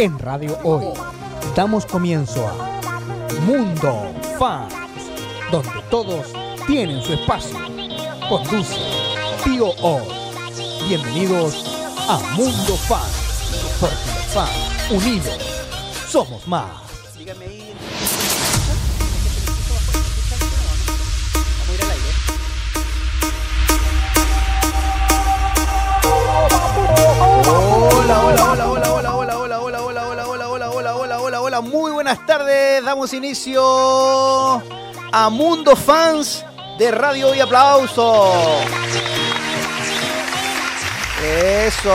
En Radio Hoy damos comienzo a Mundo Fans, donde todos tienen su espacio. Conduce Tío Hoy. Bienvenidos a Mundo Fans, porque los fans unidos somos más. Hola, hola, muy buenas tardes. Damos inicio a Mundo Fans de Radio y Aplauso. Eso.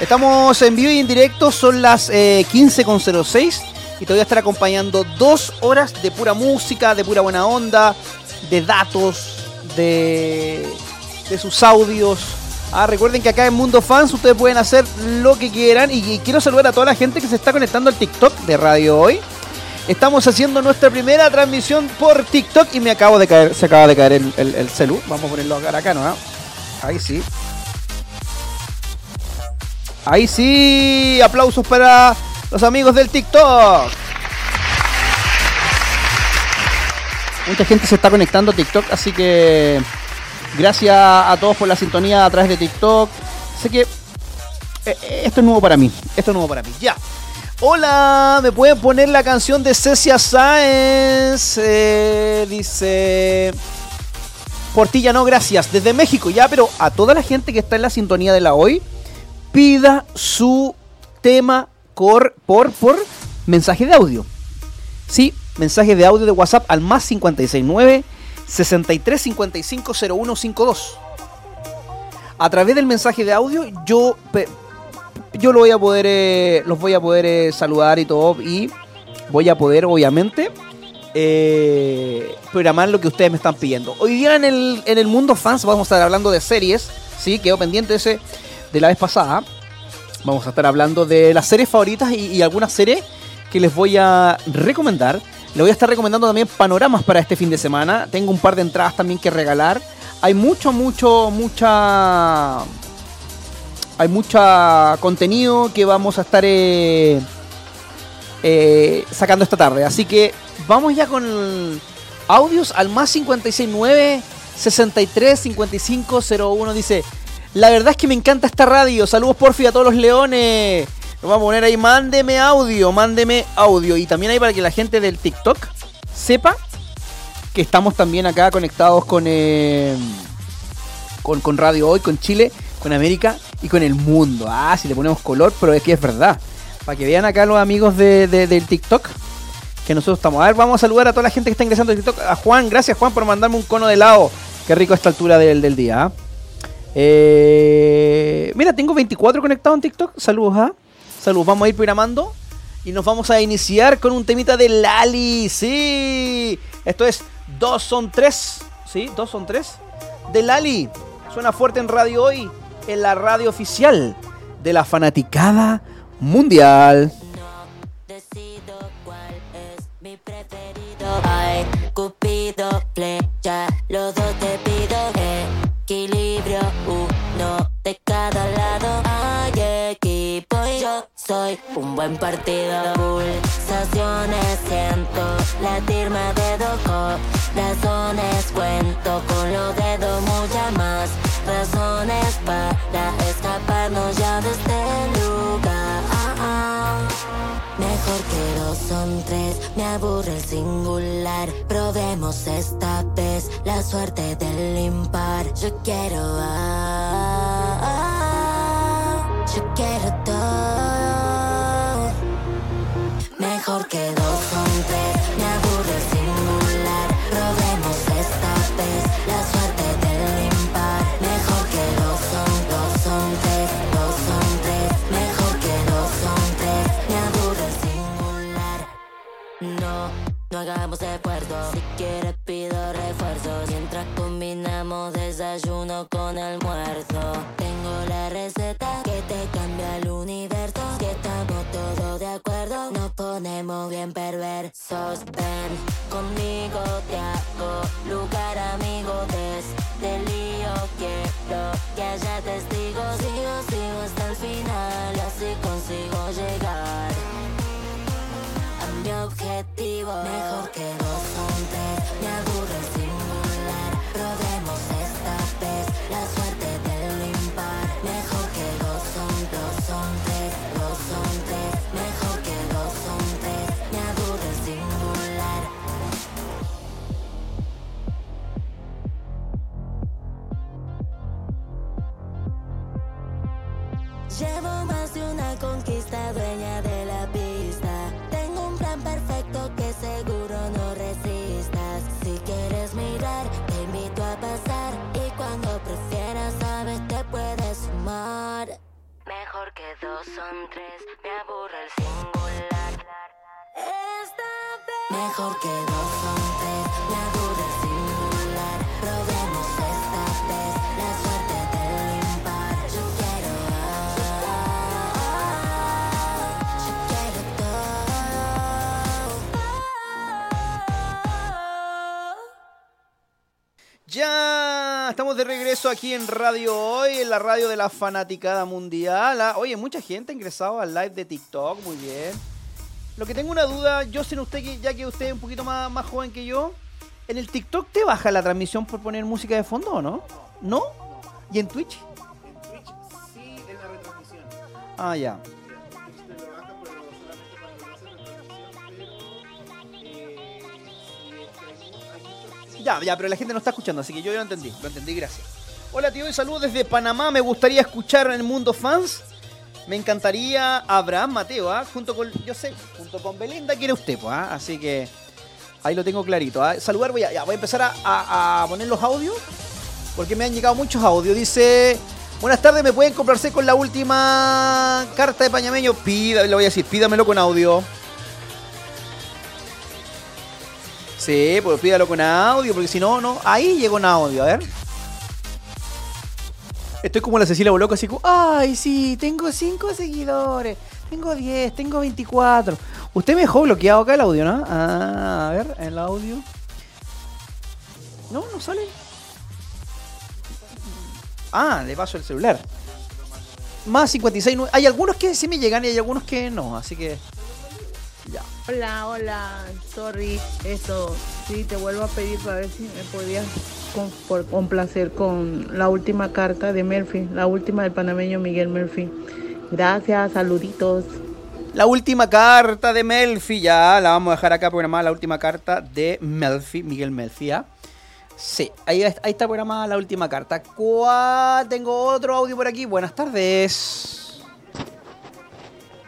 Estamos en vivo y en directo, son las eh, 15.06 y te voy a estar acompañando dos horas de pura música, de pura buena onda, de datos, de, de sus audios. Ah, recuerden que acá en Mundo Fans ustedes pueden hacer lo que quieran y, quiero saludar a toda la gente que se está conectando al TikTok de Radio Hoy. Estamos haciendo nuestra primera transmisión por TikTok y me acabo de caer, se acaba de caer el, el, el celu. Vamos a ponerlo acá, acá ¿no? Ahí sí. Ahí sí, aplausos para los amigos del TikTok. Mucha gente se está conectando a TikTok, así que gracias a todos por la sintonía a través de TikTok. Sé que eh, esto es nuevo para mí, esto es nuevo para mí. Ya. Hola, ¿me pueden poner la canción de Cecia Sáenz? Eh, dice... Portilla, no, gracias. Desde México, ya, pero a toda la gente que está en la sintonía de la hoy, pida su tema por, por, por mensaje de audio. Sí, mensaje de audio de WhatsApp al más 569 63 55 0152. A través del mensaje de audio, yo, yo lo voy a poder, eh, los voy a poder eh, saludar y todo. Y voy a poder, obviamente, eh, programar lo que ustedes me están pidiendo. Hoy día en el, en el mundo fans vamos a estar hablando de series. Sí, quedó pendiente ese de la vez pasada. Vamos a estar hablando de las series favoritas y, y algunas series que les voy a recomendar. Le voy a estar recomendando también panoramas para este fin de semana. Tengo un par de entradas también que regalar. Hay mucho, mucho, mucha. Hay mucha contenido que vamos a estar eh, eh, sacando esta tarde. Así que vamos ya con audios al más 569 63 55 01. Dice: La verdad es que me encanta esta radio. Saludos porfi a todos los leones. Lo vamos a poner ahí, mándeme audio, mándeme audio. Y también ahí para que la gente del TikTok sepa que estamos también acá conectados con, eh, con, con Radio Hoy, con Chile, con América y con el mundo. Ah, si le ponemos color, pero es que es verdad. Para que vean acá los amigos de, de- del TikTok que nosotros estamos. A ver, vamos a saludar a toda la gente que está ingresando al TikTok. A Juan, gracias Juan por mandarme un cono de helado. Qué rico a esta altura del, del día. ¿ah? Eh, mira, tengo 24 conectados en TikTok. Saludos, ¿ah? Saludos, vamos a ir programando. Y nos vamos a iniciar con un temita de Lali. Sí. Esto es Dos son tres. Sí, dos son tres. De Lali. Suena fuerte en radio hoy. En la radio oficial de la fanaticada mundial. Un partido. Pulsaciones siento latir más de dos corazones. Cuento con los dedos muchas más razones para escaparnos ya de este lugar. Mejor que dos son tres, me aburre el singular. Probemos esta vez la suerte del impar. Yo quiero, ah, Si quieres pido refuerzos. Mientras combinamos desayuno con almuerzo. Tengo la receta que te cambia el universo. Si estamos todos de acuerdo, nos ponemos bien perversos. Ven conmigo, te hago lugar, amigo. Desde el lío quiero que haya testigos. Sigo, sigo hasta el final, así consigo llegar Mejor que dos son tres, me aburre el singular. Probemos esta vez la suerte del impar. Mejor que dos son dos son tres, dos son tres. Mejor que dos son tres, me aburre el singular. Llevo más de una conquista dueña de la pista. Tengo un plan perfecto que seguro no resistas. Si quieres mirar, te invito a pasar. Y cuando prefieras, sabes, te puedes sumar. Mejor que dos son tres, me aburre el singular. Esta vez. Mejor que dos son estamos de regreso aquí en Radio Hoy, en la radio de la fanaticada mundial. Ah, Oye, mucha gente ha ingresado al live de TikTok, muy bien. Lo que tengo una duda, yo sé usted que ya que usted es un poquito más, más joven que yo, ¿en el TikTok te baja la transmisión por poner música de fondo o no? ¿No? ¿Y en Twitch? En Twitch sí en la retransmisión. Ah, ya. Ya, ya, pero la gente no está escuchando, así que yo lo entendí. Lo entendí, gracias. Hola, tío, y saludos desde Panamá. Me gustaría escuchar en el mundo fans. Me encantaría Abraham Mateo, ¿ah? Junto con, yo sé, junto con Belinda quiere usted, pues, ¿ah? Así que ahí lo tengo clarito. ¿ah? Saludar, voy a, voy a empezar a, poner los audios, porque me han llegado muchos audios. Dice, buenas tardes, ¿me pueden complacer con la última carta de Pañameño? Pida, le voy a decir, pídamelo con audio. Sí, pues pídalo con audio, porque si no, no. Ahí llegó un audio, a ver. Estoy como la Cecilia Boloco, así como, ay, sí, tengo 5 seguidores, tengo 10, tengo 24. Usted me dejó bloqueado acá el audio, ¿no? Ah, a ver, el audio. No, no sale. Ah, le paso el celular. Más 56, nu- hay algunos que sí me llegan y hay algunos que no, así que... Hola, hola, sorry, esto, sí, te vuelvo a pedir para ver si me podías por complacer con la última carta de Murphy, la última del panameño Miguel Murphy. Gracias, saluditos. La última carta de Melfi, ya la vamos a dejar acá programada, la última carta de Melfi, Miguel Melfi, ¿ah? Sí, ahí, ahí está programada la última carta. Tengo otro audio por aquí. Buenas tardes.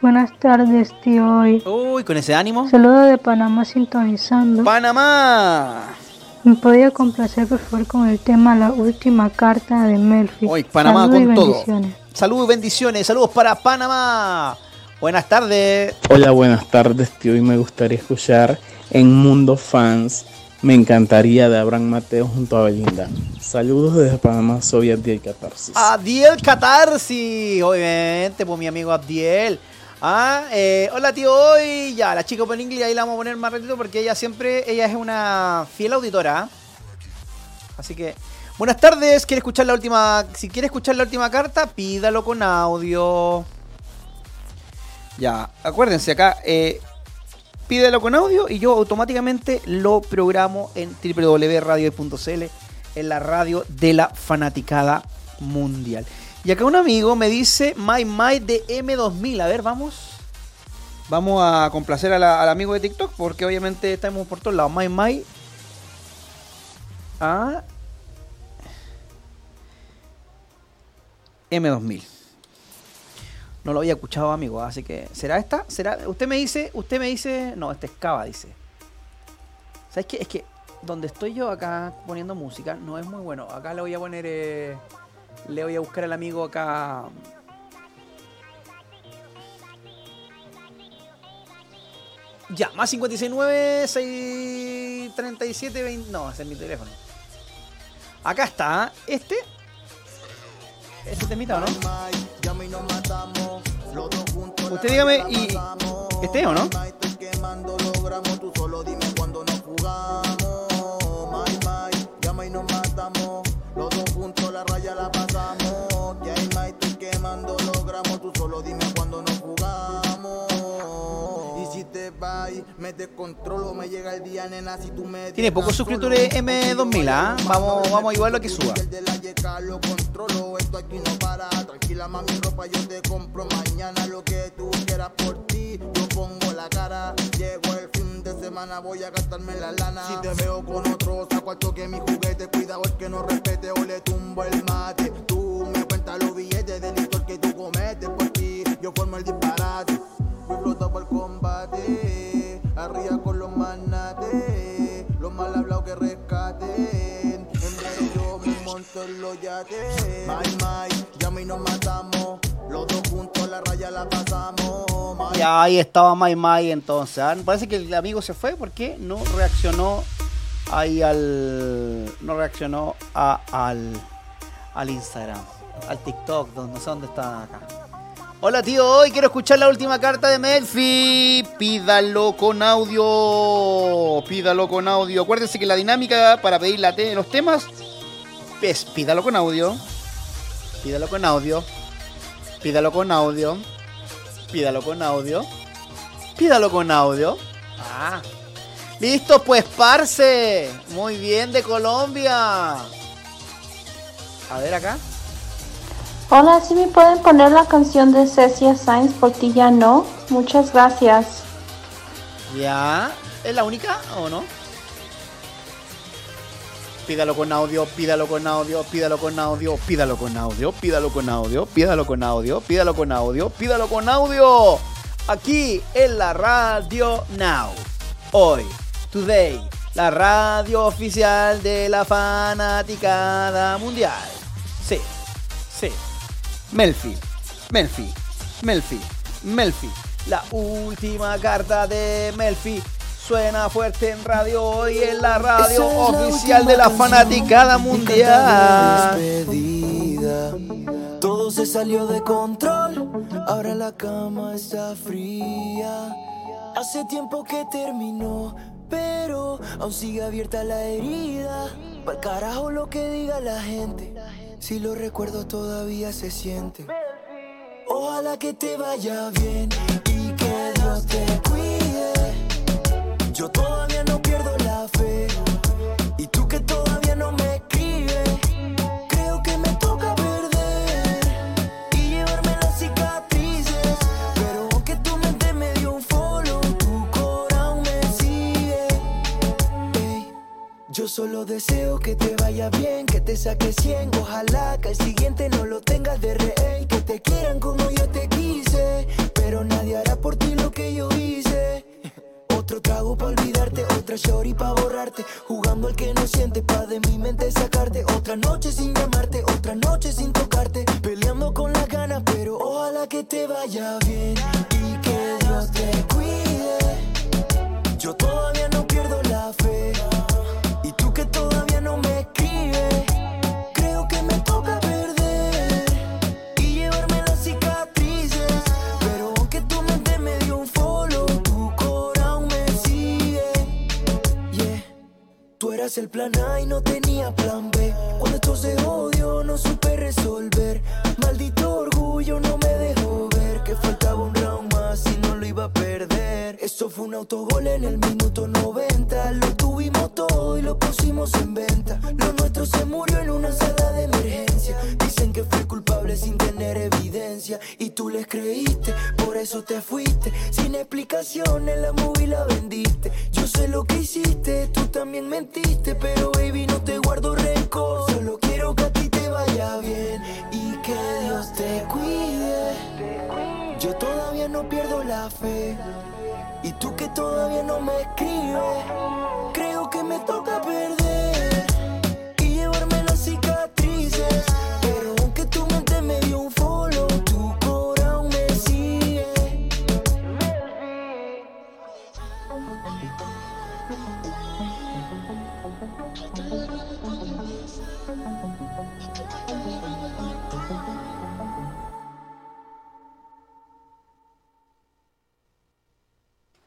Buenas tardes, tío. Hoy. Uy, con ese ánimo. Saludos de Panamá sintonizando. Panamá. ¿Me podía complacer, por favor, con el tema La última carta de Melfi? Hoy, Panamá Saludos y con todo. bendiciones. Saludos y bendiciones. Saludos para Panamá. Buenas tardes. Hola, buenas tardes, tío. Y me gustaría escuchar en Mundo Fans. Me encantaría de Abraham Mateo junto a Belinda. Saludos desde Panamá, soy Abdiel Catarsis. Abdiel Catarsi, obviamente, pues mi amigo Abdiel. Ah, eh, hola tío, hoy ya, la chica Open English ahí la vamos a poner más ratito porque ella siempre, ella es una fiel auditora. Así que, buenas tardes, quiere escuchar la última, si quiere escuchar la última carta, pídalo con audio. Ya, acuérdense acá, eh, pídelo con audio y yo automáticamente lo programo en www.radio.cl en la radio de la fanaticada mundial. Y acá un amigo me dice My My de M2000. A ver, vamos. Vamos a complacer a la- al amigo de TikTok porque obviamente estamos por todos lados. My My. Ah. M2000. No lo había escuchado, amigo, así que ¿será esta? ¿Será? Usted me dice, usted me dice, no, este es Cava, dice. ¿Sabes qué? Es que donde estoy yo acá poniendo música no es muy bueno. Acá le voy a poner eh, le voy a buscar al amigo acá. Ya, más 569 637 20. No, ese es mi teléfono. Acá está, este. Este temita, ¿o no? Usted dígame y. ¿Este o no? Tiene pocos suscriptores M2000, ¿ah? Vamos, vamos a ayudar lo que suba. El de mami, ropa yo te compro mañana lo que tú quieras por ti. Yo pongo la cara, llego el fin de semana, voy a gastarme la lana. Si te veo con otro, saco al toque mi juguete. Cuidado el que no respete o le tumbo el mate. Tú me cuentas los billetes del licor que tú cometes por ti. Yo formo el disparate, My, my, ya. My, Ya ahí estaba Mai Mai entonces. ¿ah? Parece que el amigo se fue porque no reaccionó ahí al. No reaccionó a- al, al Instagram, al TikTok, donde no sé dónde está acá. Hola tío, hoy quiero escuchar la última carta de Melfi. Pídalo con audio. Pídalo con audio. Acuérdense que la dinámica para pedir la te- los temas es pídalo con audio. Pídalo con audio. Pídalo con audio. Pídalo con audio. Pídalo con audio. Ah. Listo, pues, parce. Muy bien, de Colombia. A ver acá. Hola, si me pueden poner la canción de Cecia Sainz por ti ya no. Muchas gracias. Ya. ¿Es la única o no? Pídalo con audio, pídalo con audio, pídalo con audio, pídalo con audio, pídalo con audio, pídalo con audio, pídalo con audio, pídalo con audio. Aquí en la Radio Now. Hoy, today, la radio oficial de la fanaticada mundial. Sí, sí. Melfi, Melfi, Melfi, Melfi. La última carta de Melfi suena fuerte en radio hoy en la radio oficial de la fanaticada mundial. despedida. Todo se salió de control. Ahora la cama está fría. Hace tiempo que terminó, pero aún sigue abierta la herida. Pa'l carajo lo que diga la gente. Si lo recuerdo todavía se siente. Ojalá que te vaya bien y que Dios te cuide. Yo todavía no pierdo la fe. Y tú que todavía no me escribes. Creo que me toca perder y llevarme las cicatrices. Pero aunque tu mente me dio un follow, tu corazón me sigue. Yo solo deseo que te vaya bien, que te saque 100. Ojalá que el siguiente no lo tengas de rey. Que te quieran como yo te quise. Pero nadie hará por ti lo que yo hice. Otro trago pa' olvidarte, otra shorty pa' borrarte Jugando al que no siente pa' de mi mente sacarte Otra noche sin llamarte, otra noche sin tocarte Peleando con las ganas, pero ojalá que te vaya bien Y que Dios te cuide. Yo todavía eras el plan A y no tenía plan B. Cuando esto se odió, no supe resolver. Maldito orgullo no me dejó perder. Eso fue un autogol en el minuto 90. Lo tuvimos todo y lo pusimos en venta. Lo nuestro se murió en una sala de emergencia. Dicen que fue culpable sin tener evidencia. Y tú les creíste, por eso te fuiste. Sin explicaciones, la movie la vendiste. Yo sé lo que hiciste, tú también mentiste. Pero baby, no te guardo rencor. Solo quiero que a Y tú que todavía no me escribes, creo que me toca perder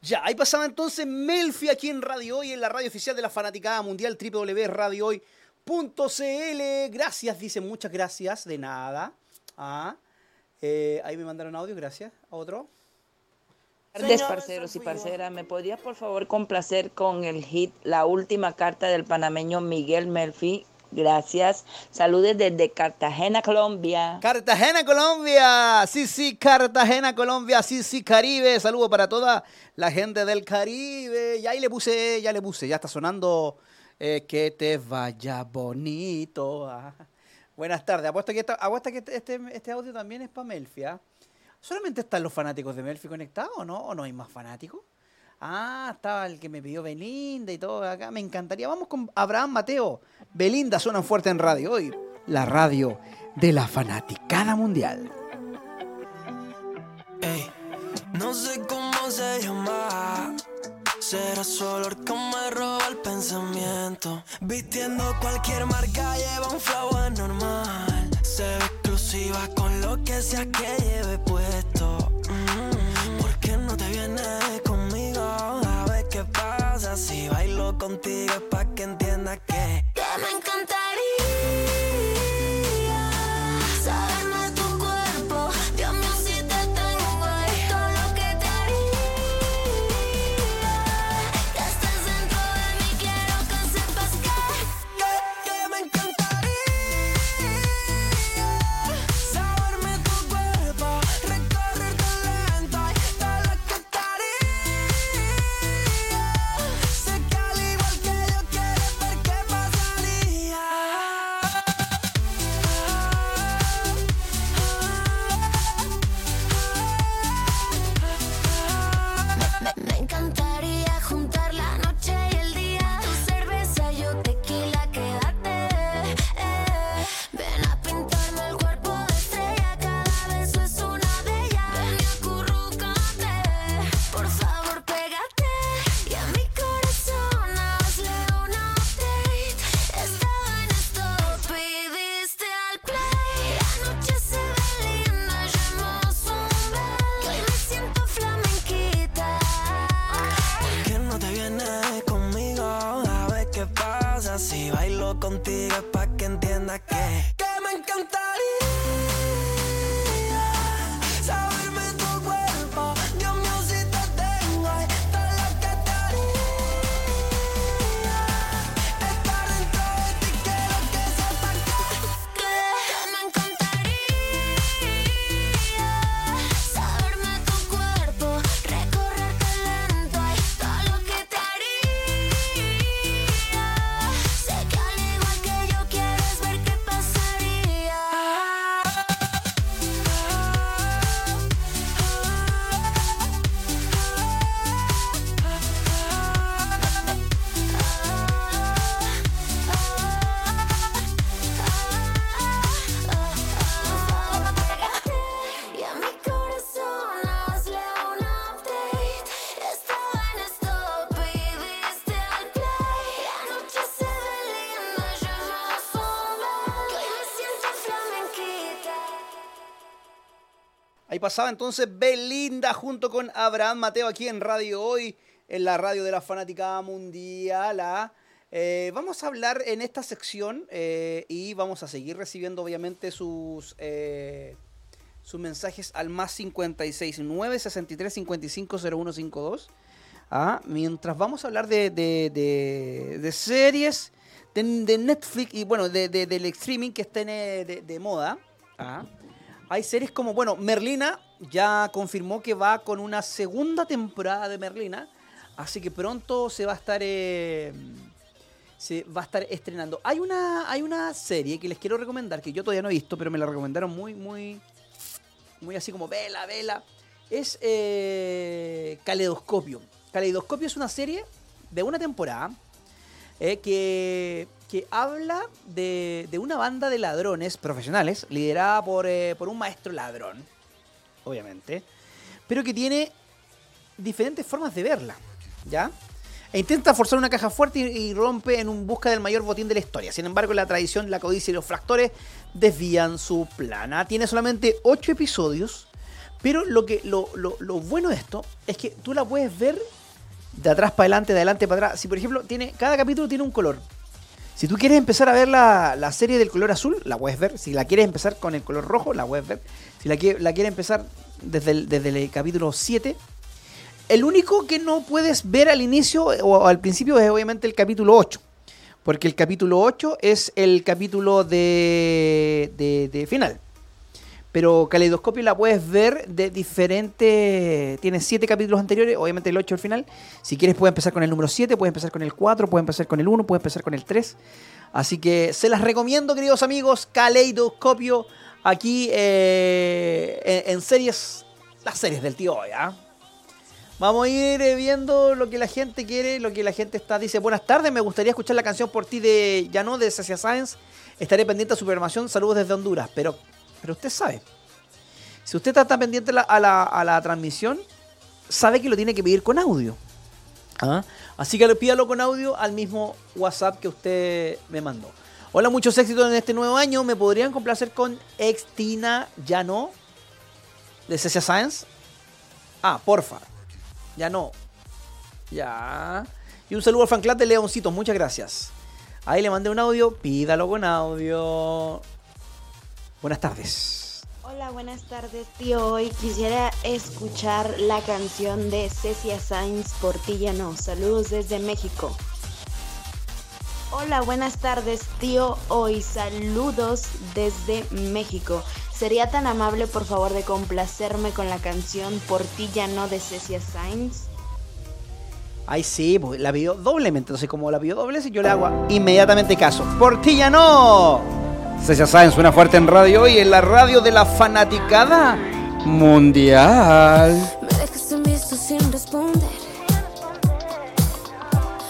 Ya, ahí pasaba entonces Melfi aquí en Radio Hoy, en la radio oficial de la Fanaticada Mundial, www.radiohoy.cl. Gracias, dicen muchas gracias, de nada. Ah, eh, ahí me mandaron audio, gracias. ¿A otro? tardes, parceros y parceras. ¿Me podrías por favor complacer con el hit La última carta del panameño Miguel Murphy? Gracias. Saludes desde Cartagena, Colombia. Cartagena, Colombia. Sí, sí, Cartagena, Colombia. Sí, sí, Caribe. Saludo para toda la gente del Caribe. Ya ahí le puse, ya le puse. Ya está sonando eh, que te vaya bonito. Ah. Buenas tardes. Apuesto que, esta- apuesto que este, este audio también es para Melfia. ¿Solamente están los fanáticos de Melfi conectados o no? ¿O no hay más fanáticos? Ah, estaba el que me pidió Belinda y todo acá. Me encantaría. Vamos con Abraham Mateo. Belinda suena fuerte en radio hoy. La radio de la fanaticada mundial. Ey, no sé cómo se llama. Será su olor que me roba el pensamiento. Vistiendo cualquier marca, lleva un flow anormal. Se ve exclusiva con lo que sea que lleve puesto. Mm, ¿Por qué no te vienes conmigo? Si bailo contigo es pa' que entiendas que. Que me encantaría Pasaba entonces Belinda junto con Abraham Mateo aquí en Radio Hoy, en la radio de la fanática mundial. ¿ah? Eh, vamos a hablar en esta sección eh, y vamos a seguir recibiendo obviamente sus, eh, sus mensajes al más 56 963 55 0152. ¿ah? Mientras vamos a hablar de, de- series, de, Netflix y bueno, de- de- del streaming que de, de moda. ¿ah? Hay series como, bueno, Merlina ya confirmó que va con una segunda temporada de Merlina, así que pronto se va a estar eh, se va a estar estrenando. Hay una hay una serie que les quiero recomendar que yo todavía no he visto, pero me la recomendaron muy muy muy así como vela, vela. Es eh, Caleidoscopio. Caleidoscopio es una serie de una temporada eh, que, que habla de, de una banda de ladrones profesionales liderada por, eh, por un maestro ladrón, obviamente, pero que tiene diferentes formas de verla, ¿ya? E intenta forzar una caja fuerte y, rompe en un busca del mayor botín de la historia. Sin embargo, la tradición, la codicia y los fractores desvían su plana. Tiene solamente 8 episodios, pero lo, que, lo, lo- lo bueno de esto es que tú la puedes ver de atrás para adelante, de adelante para atrás. Si por ejemplo, tiene, cada capítulo tiene un color. Si tú quieres empezar a ver la, la serie del color azul, la puedes ver. Si la quieres empezar con el color rojo, la puedes ver. Si la, quie- la quieres empezar desde el, desde el capítulo 7, el único que no puedes ver al inicio o al principio es obviamente el capítulo 8. Porque el capítulo 8 es el capítulo de, de final. Pero Caleidoscopio la puedes ver de diferentes. Tiene siete capítulos anteriores, obviamente el 8 al final. Si quieres, puedes empezar con el número 7, puedes empezar con el 4, puedes empezar con el 1, puedes empezar con el 3. Así que se las recomiendo, queridos amigos. Caleidoscopio, aquí eh, en, series, las series del tío hoy. Vamos a ir eh, viendo lo que la gente quiere, lo que la gente está. Dice, buenas tardes, me gustaría escuchar la canción por ti de Ya no, de Sacia Science. Estaré pendiente a su programación. Saludos desde Honduras. Pero, pero usted sabe, si usted está tan pendiente a, la, a la transmisión, sabe que lo tiene que pedir con audio. ¿Ah? Así que pídalo con audio al mismo WhatsApp que usted me mandó. Hola, muchos éxitos en este nuevo año. ¿Me podrían complacer con Extina Ya no? De Cecia Science. Ah, porfa. Ya no. Ya. Y un saludo al fan de Leoncitos. Muchas gracias. Ahí le mandé un audio. Pídalo con audio. Buenas tardes. Hola, buenas tardes, tío. Hoy quisiera escuchar la canción de Cecia Sainz por ti ya no. Saludos desde México. Hola, buenas tardes, tío. Hoy saludos desde México. ¿Sería tan amable, por favor, de complacerme con la canción Por ti ya no de Cecia Sainz? Ay, sí, pues, la pidió doblemente. Entonces, como la pidió doble, yo le hago inmediatamente caso. ¡Por ti ya Sáenz suena fuerte en radio y en la radio de la fanaticada mundial. Me dejas en visto sin responder.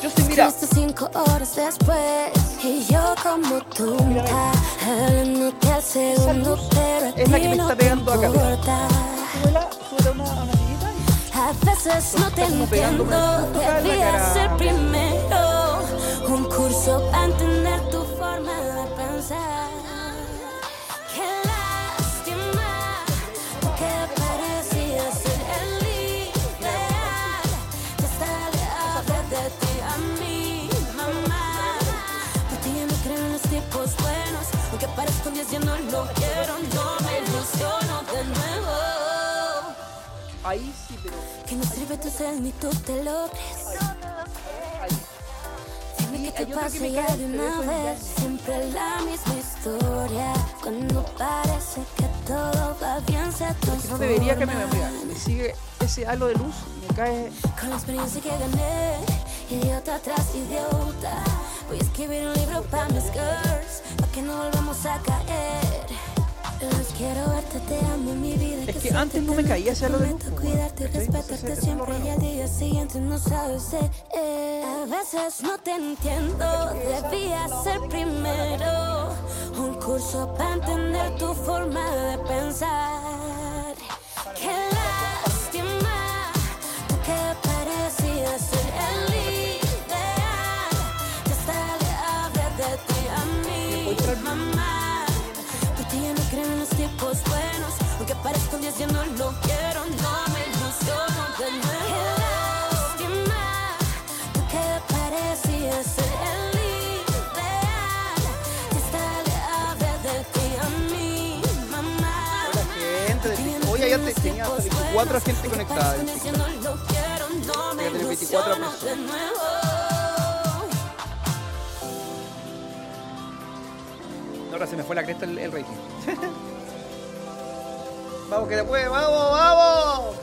Yo estoy mira. Cinco horas después. Y yo como tonta. Hablándote al segundo, pero Es la que me está pegando acá. A veces no te entiendo. justo acá en la Debía cara. ser primero. Un curso para entender tu forma de pensar. Ahí sí, pero. Que no sirve tu sed ni tú te lo crees. Dime que te me ya de una vez. Siempre la misma historia. Cuando parece que todo va bien, se Que no debería que me transforma. mira, Me sigue ese halo de luz, me cae. Con la experiencia que gané, idiota tras idiota. Voy a escribir un libro para mis girls, para que no volvamos a caer. Es que antes no me caía ese halo de luz. Prometo cuidarte y respetarte siempre y al día siguiente no sabes de él. A veces no te entiendo, debía ser primero. Un curso para entender tu forma de pensar. Qué lástima, 24 gente conectada. en Voy a tener 24 ilusiono de personas. Ahora se me fue la cresta el, el rating. vamos, que se puede, vamos, vamos.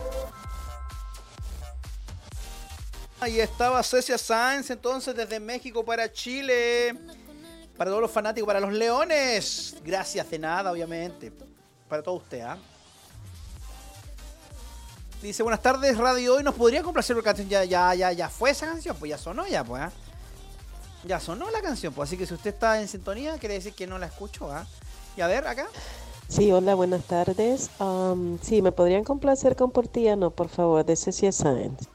Ahí estaba Cecia Sáenz entonces desde México para Chile. Para todos los fanáticos, para los leones. Gracias de nada, obviamente. Para todo usted, ¿ah? Dice, buenas tardes, Radio Hoy. ¿Nos podría complacer la canción? Ya, ya, ya, ya fue esa canción, pues ya sonó ya, pues, ¿ah? Ya sonó la canción, pues así que si usted está en sintonía, quiere decir que no la escuchó, ¿ah? Y a ver, acá. Sí, hola, buenas tardes. Sí, ¿me podrían complacer con Portillano, por favor, de Cecia Sáenz?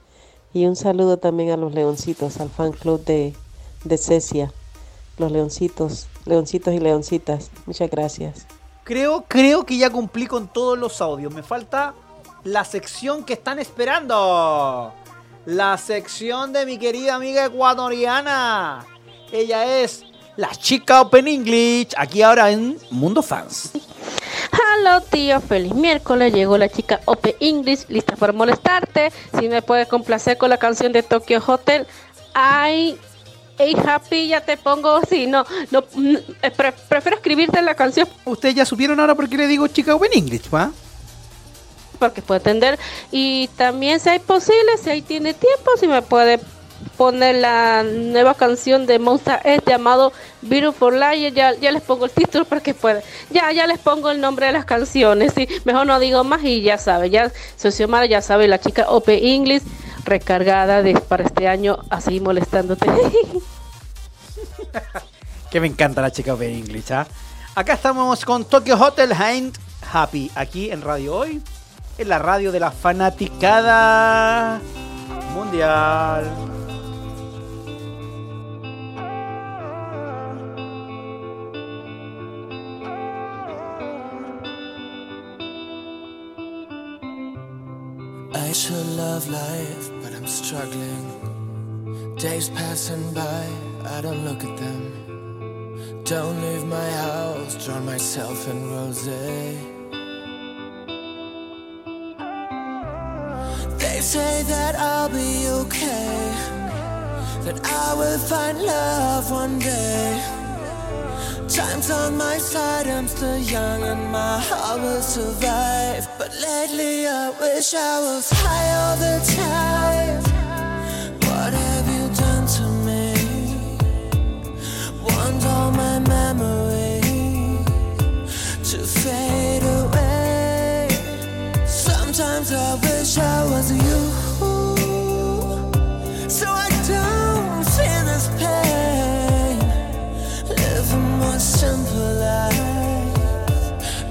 Y un saludo también a los leoncitos, al fan club de, de Cecia. Los leoncitos, leoncitos y leoncitas. Muchas gracias. Creo, creo que ya cumplí con todos los audios. Me falta la sección que están esperando. La sección de mi querida amiga ecuatoriana. Ella es la chica Open English, aquí ahora en Mundo Fans. Hello tío, feliz miércoles. Llegó la chica OP English, lista para molestarte. Si me puedes complacer con la canción de Tokyo Hotel. Ay, hey happy, ya te pongo. Sí, no, no, mm, eh, pre- prefiero escribirte la canción Ustedes ya supieron ahora por qué le digo chica Open English, ¿va? Porque puede atender. Y también, si hay posible, si ahí tiene tiempo, si me puede poner la nueva canción de Monster S llamado Beautiful Liar, ya, ya les pongo el título para que pueda. Ya, ya les pongo el nombre de las canciones, sí. Mejor no digo más y ya sabe, ya Sociomara ya sabe, la chica OP English recargada de, para este año, así molestándote. Que me encanta la chica Open English, ¿ah? Acá estamos con Tokyo Hotel and Happy, aquí en Radio Hoy, en la radio de la fanaticada mundial. I should love life, but I'm struggling. Days passing by, I don't look at them. Don't leave my house, drown myself in rose. They say that I'll be okay, that I will find love one day. Time's on my side, I'm still young and my heart will survive. But lately I wish I was high all the time. What have you done to me? Want all my memory wish I was you. So I don't feel this pain. Live a more simple life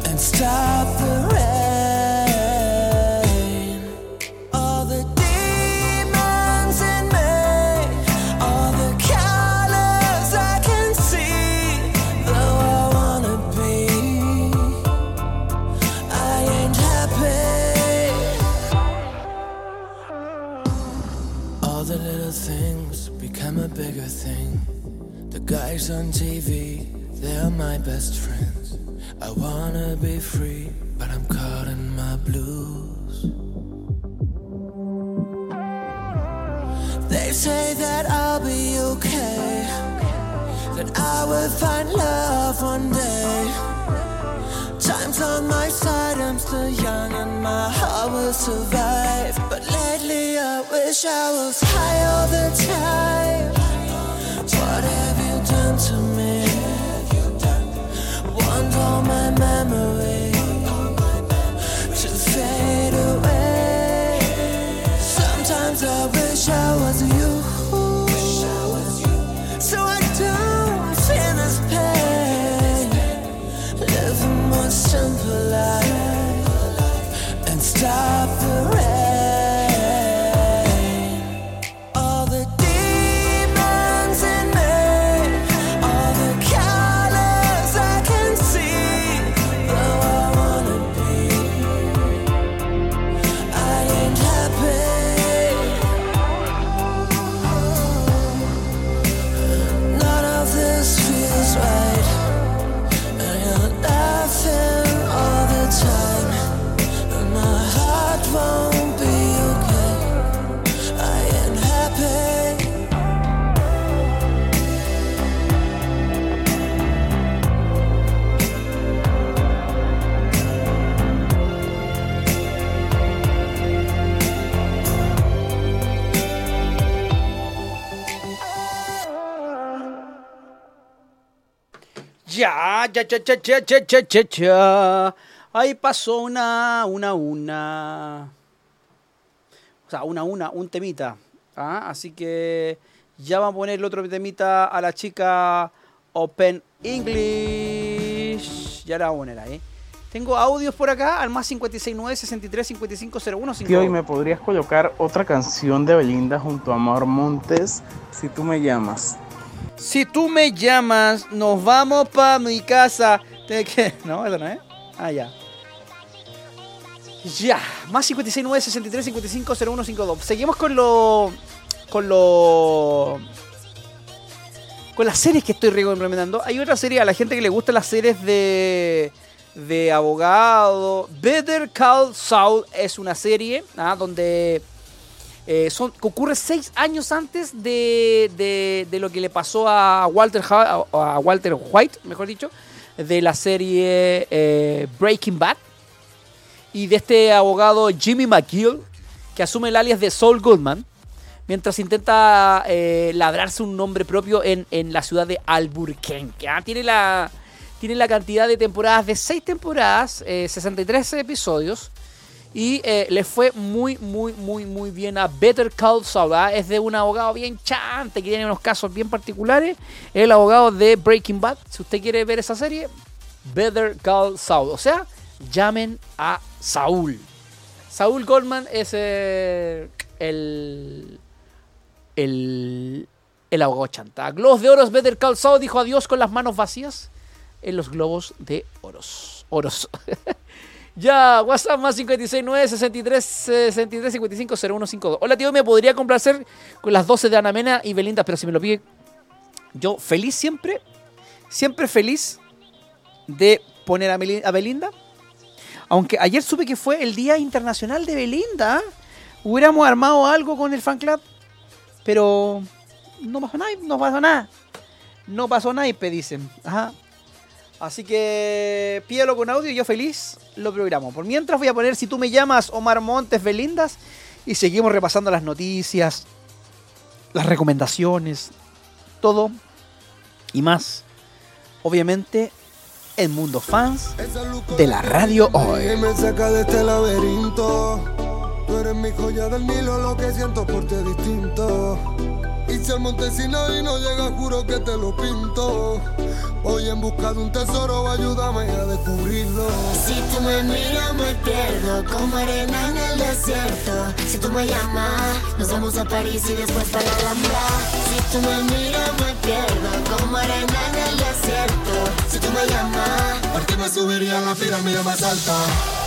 and stop guys on TV, they're my best friends. I wanna be free, but I'm caught in my blues. They say that I'll be okay, that I will find love one day. Time's on my side, I'm still young and my heart will survive. But lately I wish I was high all the time. What have you done to me? Want all my memory cha, cha, cha, cha, cha, cha, cha, cha. Ahí pasó una, una, una. O sea, una, una, un temita. ¿Ah? Así que ya vamos a poner el otro temita a la chica Open English. Ya la vamos a poner ahí. Tengo audios por acá al más 569 63 5501 Que hoy me podrías colocar otra canción de Belinda junto a Amor Montes si tú me llamas. Si tú me llamas, nos vamos para mi casa. Tiene que... No, eso no es. Ah, ya. Ya. Más 569 63 55 0152. Seguimos con lo. Con lo. Con las series que estoy recomendando. Hay otra serie a la gente que le gustan las series de. de abogado. Better Call Saul es una serie ¿ah? donde eh, ocurre seis años antes de, de- de lo que le pasó a Walter, a Walter White, mejor dicho, de la serie eh, Breaking Bad y de este abogado Jimmy McGill, que asume el alias de Saul Goodman, mientras intenta eh, labrarse un nombre propio en, en la ciudad de Albuquerque. ¿ah? Tiene, la, tiene la cantidad de temporadas de 6 temporadas, eh, 63 episodios, y eh, le fue muy, muy, muy, muy bien a Better Call Saul. ¿ah? Es de un abogado bien chante, que tiene unos casos bien particulares. Es el abogado de Breaking Bad. Si usted quiere ver esa serie, Better Call Saul. O sea, llamen a Saúl. Saúl Goldman es eh, el, el, el abogado chanta. Globos de Oros, Better Call Saul dijo adiós con las manos vacías en los globos de oros. Oros. ya, WhatsApp más 569 63 63 55 0152. Hola tío, me podría complacer con las 12 de Ana Mena y Belinda, pero si me lo pide, yo feliz siempre, siempre feliz de poner a, Belinda. Aunque ayer supe que fue el Día Internacional de Belinda. Hubiéramos armado algo con el fan club. Pero no pasó nada, no pasó nada. No pasó nada, dicen. Ajá. Así que pídelo con audio y yo feliz lo programo. Por mientras voy a poner si tú me llamas Omar Montes Belindas y seguimos repasando las noticias, las recomendaciones, todo y más. Obviamente en Mundo Fans de la radio hoy. Si el montesino y no llega, juro que te lo pinto. Voy en busca de un tesoro, ayúdame a descubrirlo. Si tú me miras me pierdo como arena en el desierto. Si tú me llamas, nos vamos a París y después para la Alhambra. Si tú me miras me pierdo como arena en el desierto. Si tú me llamas, Por ti me subiría a la pirámide más alta.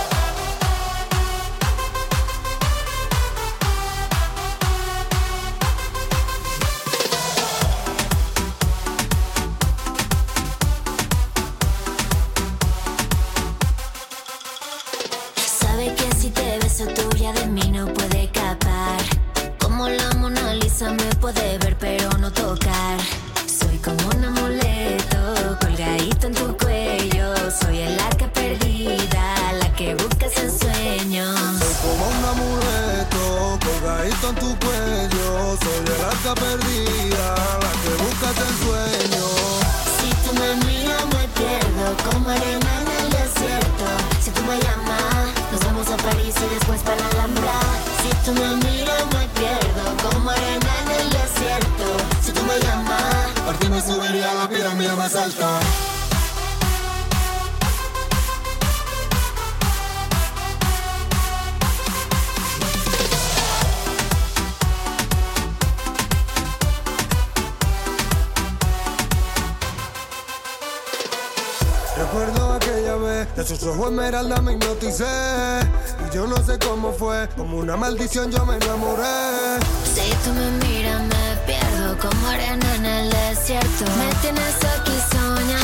Como una maldición yo me enamoré. si tú me miras me pierdo como arena en el desierto. Me tienes aquí soñando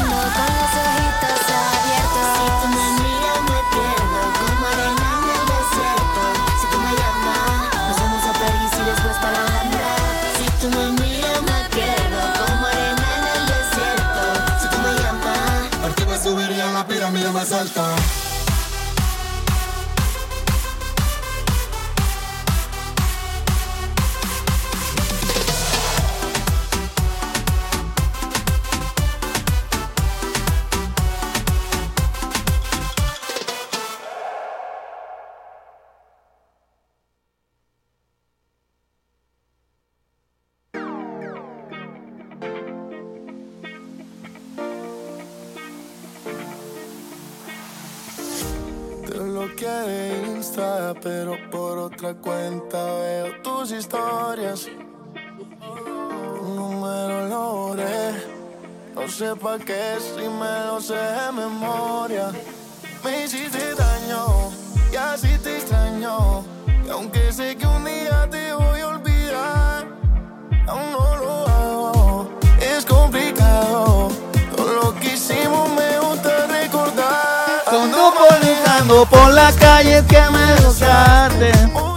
Por las calles que me gustaste.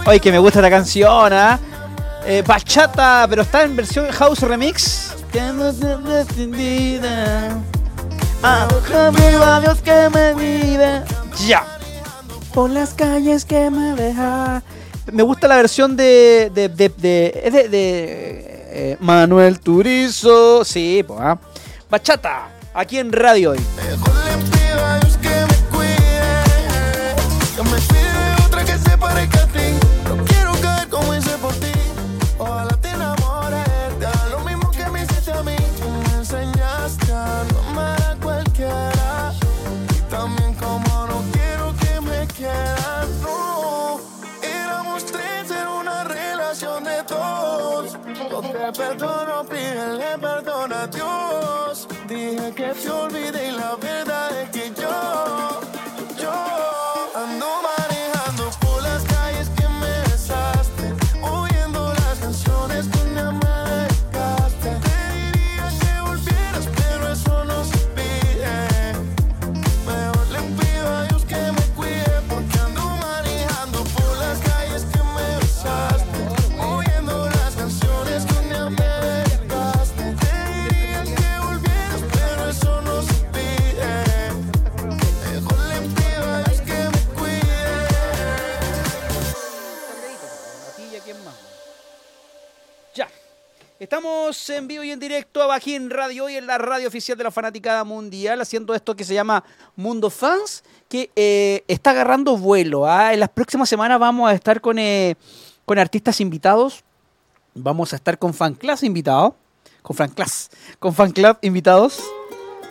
Oye, que me gusta la canción, ¿ah? Eh, bachata, pero está en versión house remix. Que no se. Ya. Por las calles que me deja. Me gusta la versión de. de- de, eh, Manuel Turizo. Sí, pues. ah. Bachata. Aquí en radio hoy. Te olvidé Estamos en vivo y en directo aquí en Radio Hoy, en la radio oficial de la Fanaticada Mundial, haciendo esto que se llama Mundo Fans, que eh, está agarrando vuelo. ¿ah? En las próximas semanas vamos a estar con, eh, con artistas invitados. Vamos a estar con fan class invitados. Con fan class. Con fan club invitados.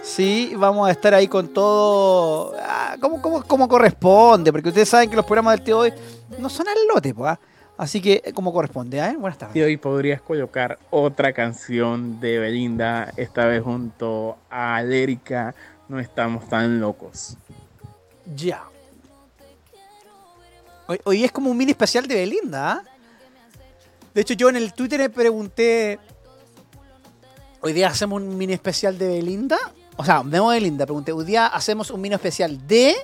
Sí, vamos a estar ahí con todo ah, como, corresponde, porque ustedes saben que los programas del tío hoy no son al lote, pues. Así que eh, como corresponde, ¿eh? Buenas tardes. Y hoy podrías colocar otra canción de Belinda, esta vez junto a Alérica, No estamos tan locos. Ya. Hoy, hoy es como un mini especial de Belinda. ¿ah? De hecho, yo en el Twitter le pregunté. Hoy día hacemos un mini especial de Belinda. O sea, de Belinda. Pregunté, hoy día hacemos un mini especial de.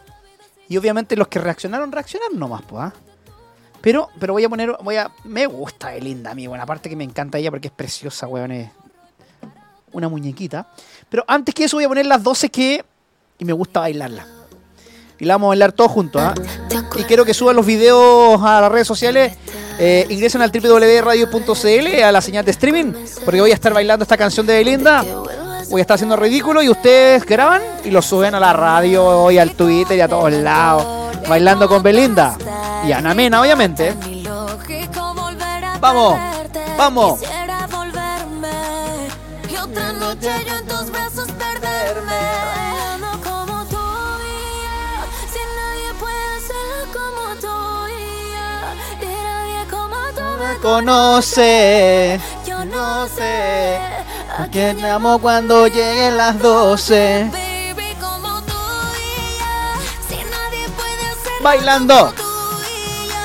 Y obviamente los que reaccionaron, reaccionaron nomás, pues. ¿ah? Pero, pero voy a poner. voy a Me gusta Belinda a mí. Bueno, aparte que me encanta ella porque es preciosa, weón. Es una muñequita. Pero antes que eso, voy a poner las 12 que. Y me gusta bailarla. Y la vamos a bailar todos juntos. ¿ah? Y quiero que suban los videos a las redes sociales. Eh, ingresen al www.radio.cl a la señal de streaming. Porque voy a estar bailando esta canción de Belinda. Voy a estar haciendo ridículo y ustedes graban y lo suben a la radio y al Twitter y a todos lados. Bailando con Belinda. Y Ana Mena, obviamente. Vamos, vamos. Conoce. Yo no sé A quien amo cuando lleguen las 12. baby como tú y si nadie puede hacerlo Bailando.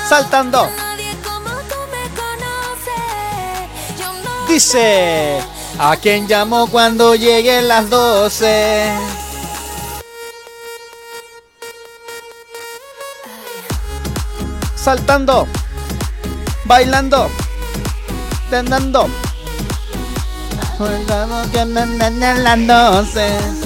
Saltando. nadie como tú me conoce. Yo no Dice. A quien llamo cuando lleguen las 12. Saltando. Bailando. Tendando. Bailando que den en las 12.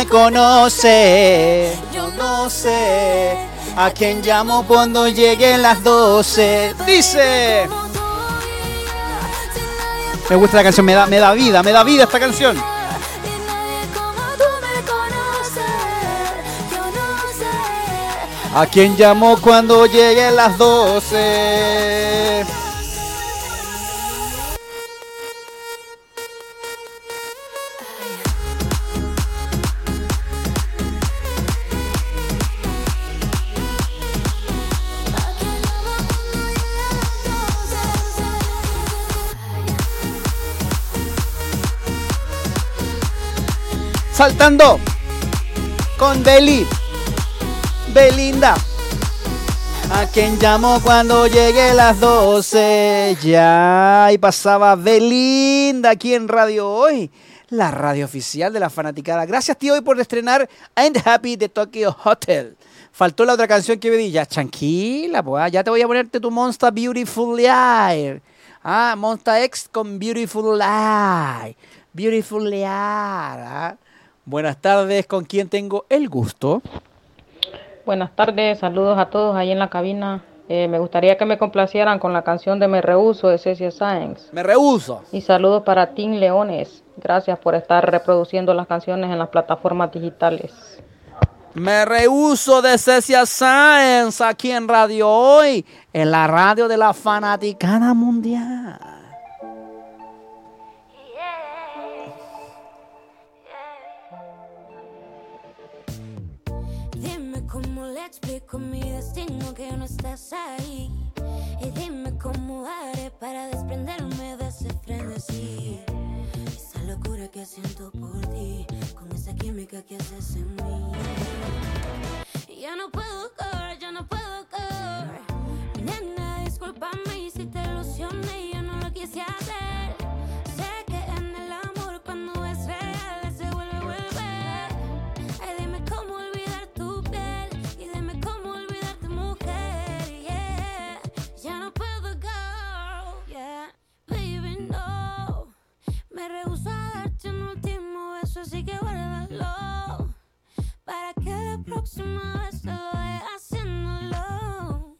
Me conoce. Yo no a quién llamo cuando lleguen las 12. Dice. Me gusta la canción, me da, me da vida, me da vida esta canción. A quién llamo cuando lleguen las 12. Saltando con Beli. Belinda. A quien llamo cuando llegue las 12. Ya, y pasaba Belinda aquí en Radio Hoy, la radio oficial de la fanaticada. Gracias, tío, hoy por estrenar I'm Happy de Tokyo Hotel. Faltó la otra canción que me di. Ya, tranquila, pues, ah, ya te voy a ponerte tu Monster Beautiful Liar. Ah, Monster X con Beautiful Liar. Beautiful Liar. ah. Buenas tardes, ¿con quién tengo el gusto? Buenas tardes, saludos a todos ahí en la cabina. Eh, me gustaría que me complacieran con la canción de Me Rehuso de Cecia Sáenz. Me rehuso. Y saludos para Tim Leones. Gracias por estar reproduciendo las canciones en las plataformas digitales. Me rehuso de Cecia Sáenz aquí en Radio Hoy, en la radio de la fanaticada mundial. Explico mi destino que no estás ahí. Y dime cómo haré para desprenderme de ese frenesí. Esa locura que siento por ti, con esa química que haces en mí. Ya no puedo correr, ya no puedo correr. Me rehuso a darte un último beso, así que guárdalo. Para que la próxima vez te lo vea haciéndolo.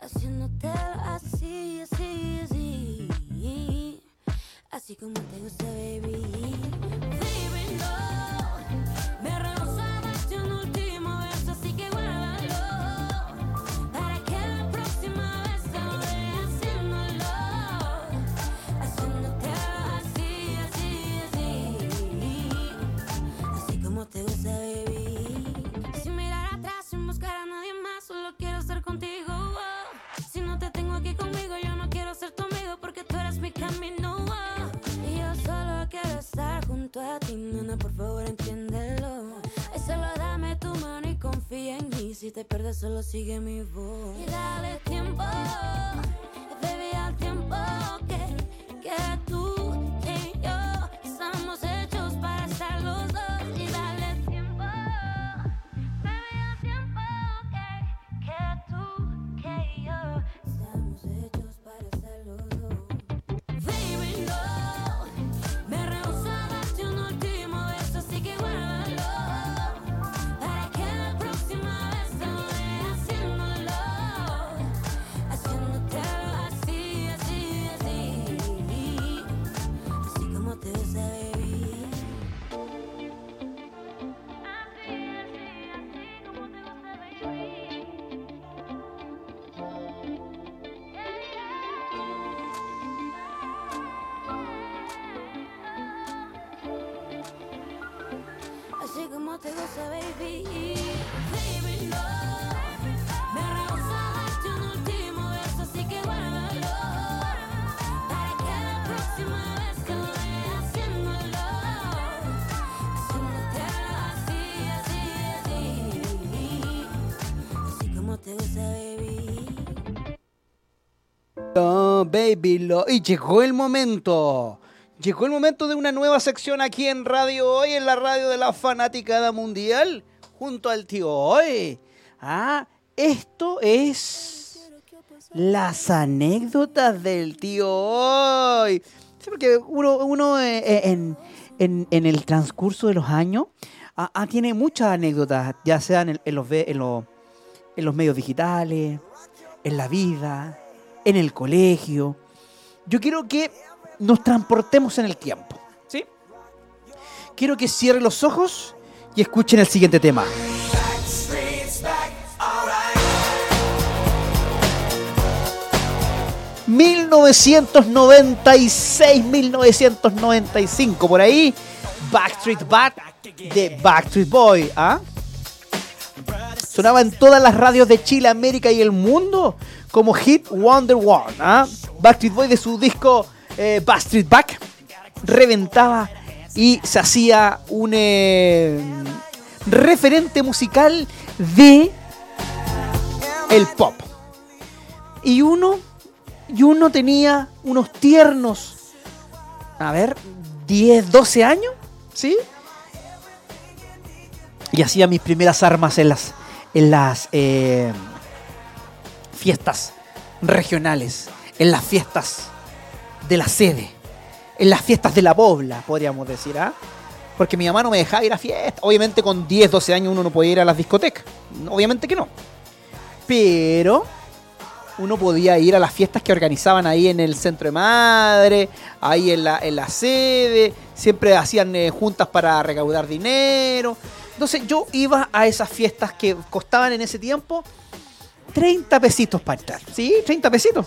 Haciéndotelo así, así, así. Así como te gusta. Baby, solo quiero estar contigo. oh. Si no te tengo aquí conmigo, yo no quiero ser tu amigo porque tú eres mi camino. oh. Y yo solo quiero estar junto a ti, nena, por favor entiéndelo. Ay, solo dame tu mano y confía en mí. Si te pierdes, solo sigue mi voz. Y dale tiempo, baby, al tiempo que, que tú baby, lo... y llegó el momento. Llegó el momento de una nueva sección aquí en Radio Hoy, en la radio de la fanaticada mundial, junto al tío Hoy. Ah, esto es las anécdotas del tío Hoy. Sí, porque uno, uno eh, eh, en, en- el transcurso de los años ah, ah, tiene muchas anécdotas, ya sean en, en los, los, en los medios digitales, en la vida, en el colegio. Yo quiero que nos transportemos en el tiempo. ¿Sí? Quiero que cierren los ojos y escuchen el siguiente tema. ...1996, 1995, por ahí... ...Backstreet Back de Backstreet Boy, ¿ah? Sonaba en todas las radios de Chile, América y el mundo... ...como hit Wonder One, ¿ah? Backstreet Boy de su disco eh, Backstreet Back... ...reventaba y se hacía un eh, referente musical de el pop. Y uno, y uno tenía unos tiernos, a ver, 10, 12 años, ¿sí? Y hacía mis primeras armas en las, en las eh, fiestas regionales, en las fiestas de la sede, en las fiestas de la pobla, podríamos decir, ¿ah? Porque mi mamá no me dejaba ir a fiestas. Obviamente con 10, 12 años uno no podía ir a las discotecas. Obviamente que no. Pero uno podía ir a las fiestas que organizaban ahí en el centro de madre, ahí en la, en la sede, siempre hacían eh, juntas para recaudar dinero. Entonces yo iba a esas fiestas que costaban en ese tiempo 30 pesitos para entrar. ¿Sí? 30 pesitos.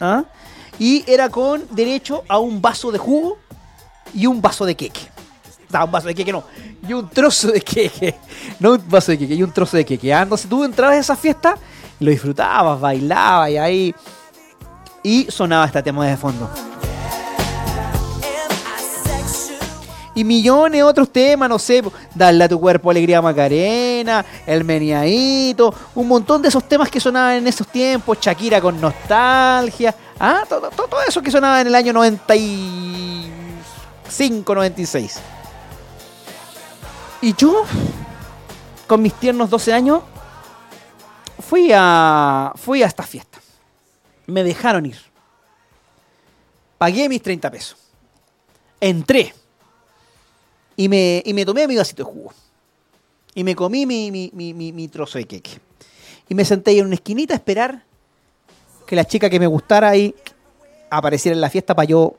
¿Ah? Y era con derecho a un vaso de jugo y un vaso de queque. No, un vaso de queque no. Y un trozo de queque. No un vaso de queque, y un trozo de queque. Ah, Entonces tú entrabas a esa fiesta y lo disfrutabas, bailabas y ahí. Y sonaba este tema de fondo. Y millones de otros temas, no sé, darle a tu cuerpo alegría Macarena, el meniadito, un montón de esos temas que sonaban en esos tiempos, Shakira con nostalgia, ah, todo, todo, todo eso que sonaba en el año 95, 96. Y yo, con mis tiernos 12 años, fui a, fui a esta fiesta. Me dejaron ir. Pagué mis 30 pesos. Entré. Y me, y me tomé mi vasito de jugo. Y me comí mi, mi, mi, mi- trozo de queque. Y me senté en una esquinita a esperar que la chica que me gustara ahí apareciera en la fiesta para yo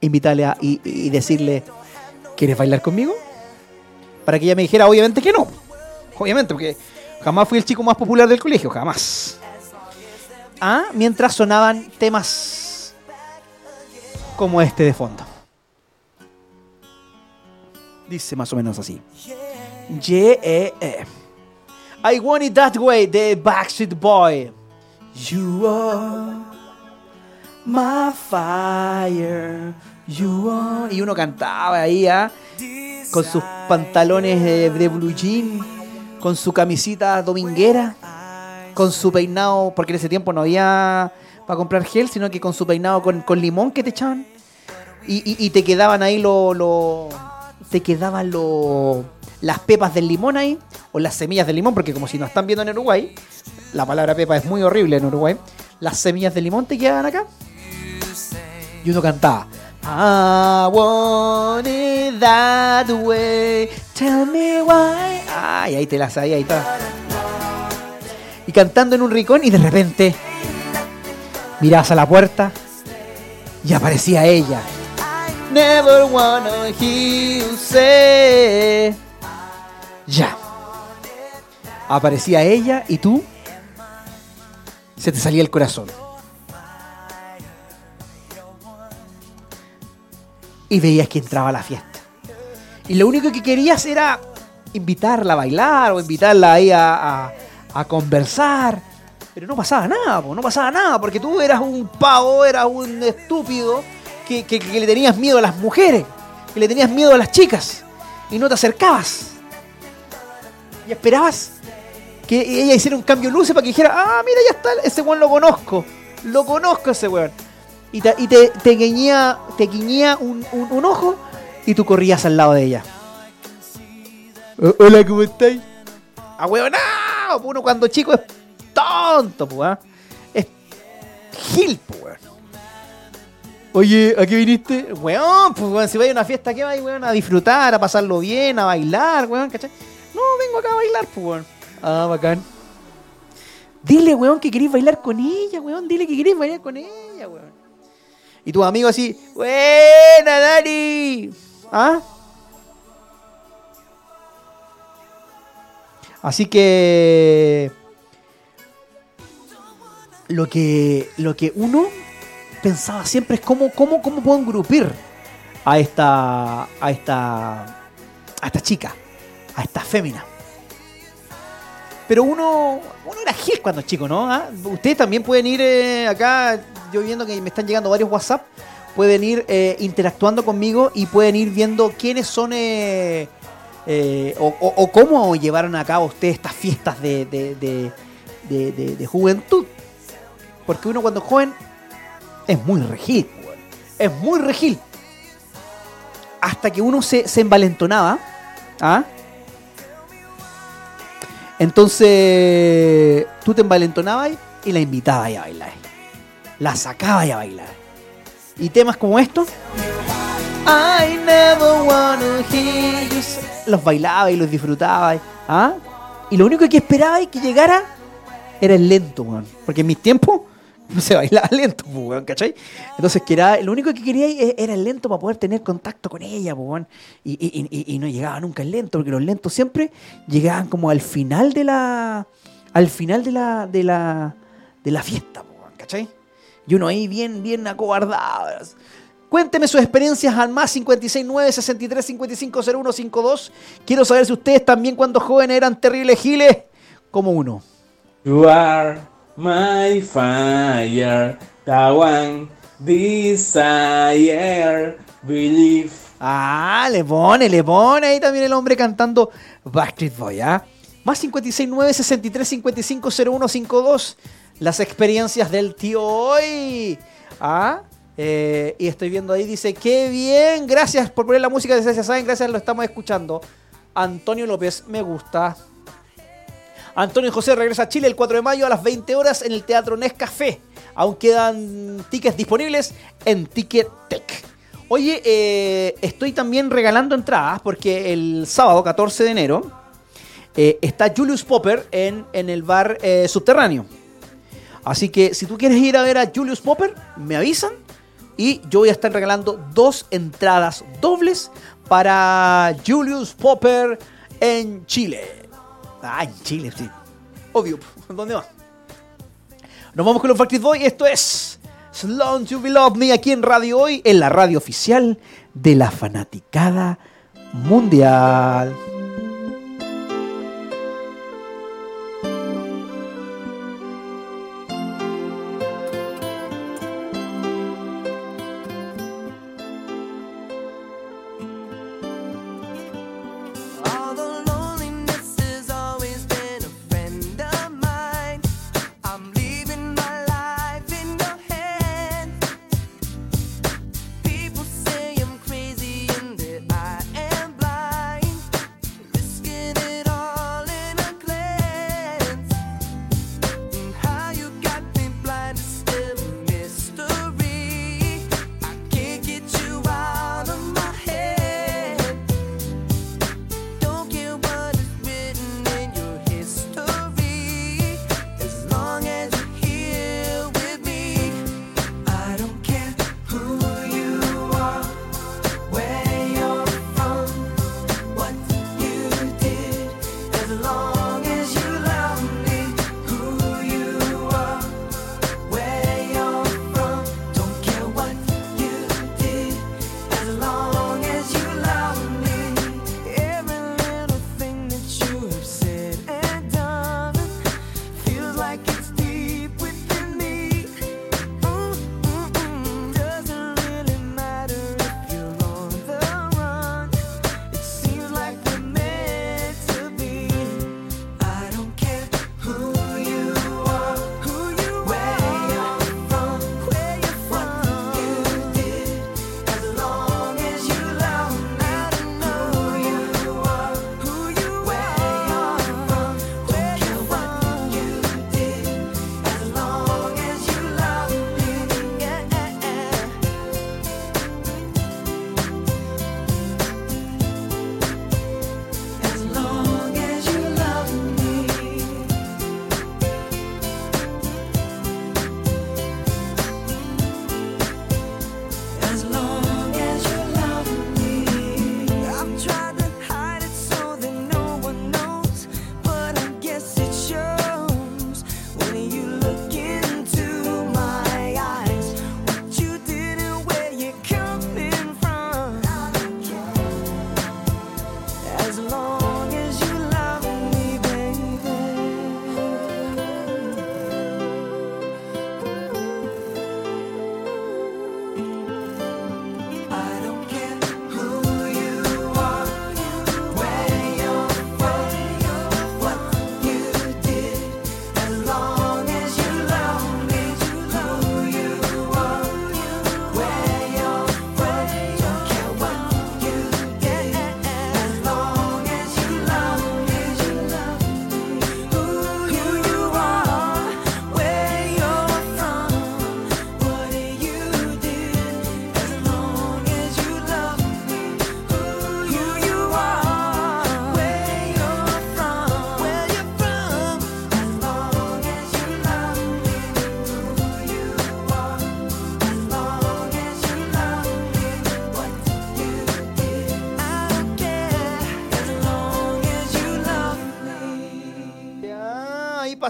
invitarle a, y, y decirle, ¿quieres bailar conmigo? Para que ella me dijera, obviamente que no. Obviamente, porque jamás fui el chico más popular del colegio, jamás. Ah, mientras sonaban temas como este de fondo. Dice más o menos así. Yeah, eh. I want it that way, the Backstreet Boy. You are my fire. You are. Y uno cantaba ahí, ¿ah? Con sus pantalones de, blue jean, con su camisita dominguera, con su peinado, porque en ese tiempo no había para comprar gel, sino que con su peinado con, con limón que te echaban. Y, y- te quedaban ahí lo, lo- te quedaban las pepas del limón ahí, o las semillas del limón, porque como si nos están viendo en Uruguay, la palabra pepa es muy horrible en Uruguay, las semillas del limón te quedaban acá. Y uno cantaba. I want it that way. Tell me why. Ay, ahí te la sabía, ahí está. Y cantando en un rincón y de repente mirabas a la puerta y aparecía ella. Never wanna hear you say. Ya. Aparecía ella y tú se te salía el corazón. Y veías que entraba a la fiesta. Y lo único que querías era invitarla a bailar o invitarla ahí a, a- conversar. Pero no pasaba nada, no pasaba nada, porque tú eras un pavo, eras un estúpido que, que- que le tenías miedo a las mujeres, que le tenías miedo a las chicas y no te acercabas. Y esperabas que ella hiciera un cambio de luces para que dijera, ah, mira, ya está, ese weón lo conozco, lo conozco ese weón. Y te, y te, te guiñía, te guiñía un, un- un ojo y tú corrías al lado de ella. "Oh, hola, ¿cómo estáis? Ah, weón, no, uno cuando chico es tonto, pues, ¿ah? Es gil, pues, weón. Oye, ¿a qué viniste? Weón, pues weón, si vais a una fiesta, ¿qué vais, weón? A disfrutar, a pasarlo bien, a bailar, weón, ¿cachai? No, vengo acá a bailar, pues, weón. Ah, bacán. Dile, weón, que queréis bailar con ella, weón. Dile que queréis bailar con ella, weón. Y tus amigos así, buena, Dani. ¿Ah? Así que lo que lo que uno pensaba siempre es cómo, cómo, cómo puedo engrupir a esta a esta a esta chica, a esta fémina. Pero uno, uno era gil cuando chico, ¿no? ¿Ah? Ustedes también pueden ir eh, acá, yo viendo que me están llegando varios WhatsApp. pueden ir eh, interactuando conmigo y pueden ir viendo quiénes son eh, eh, o, o- cómo llevaron a cabo ustedes estas fiestas de- de- de- de juventud. Porque uno cuando es joven es muy regil, weón. es muy regil. Hasta que uno se, se envalentonaba. ¿ah? Entonces tú te envalentonabas y la invitabas a bailar. La sacabas a bailar. Y temas como estos. I never wanna hear Los bailaba y los disfrutaba. ¿ah? Y lo único que esperaba y que llegara era el lento, weón. Porque en mis tiempos se bailaba lento, pues, ¿cachai? Entonces que era, lo único que quería e- era el lento para poder tener contacto con ella, pues, weón. Y, y- y- no llegaba nunca el lento, porque los lentos siempre llegaban como al final de la. Al final de la. de la. de la fiesta, pues, weón, ¿cachai? Y uno ahí bien, bien acobardado. Cuénteme sus experiencias al más 569 63 55 01 52. Quiero saber si ustedes también cuando jóvenes eran terribles giles como uno. You are my fire, the one desire, believe. Ah, le pone, le pone ahí también el hombre cantando Backstreet Boy, ¿ah? Más 569 63 55 01 52. Las experiencias del tío hoy. ¿Ah? Eh, y estoy viendo ahí, dice, qué bien, gracias por poner la música de Saben, gracias, lo estamos escuchando. Antonio López, me gusta. Antonio José regresa a Chile el 4 de mayo a las 20 horas en el Teatro Nescafé. Aún quedan tickets disponibles en Ticketek. Oye, eh, estoy también regalando entradas porque el sábado 14 de enero eh, está Julius Popper en, en el bar eh, subterráneo. Así que si tú quieres ir a ver a Julius Popper, me avisan y yo voy a estar regalando dos entradas dobles para Julius Popper en Chile. Ah, Chile, sí. Obvio, ¿dónde va? Nos vamos con los Backstreet Boys. Esto es Sloan to Be Love Me aquí en Radio Hoy, en la radio oficial de la fanaticada mundial.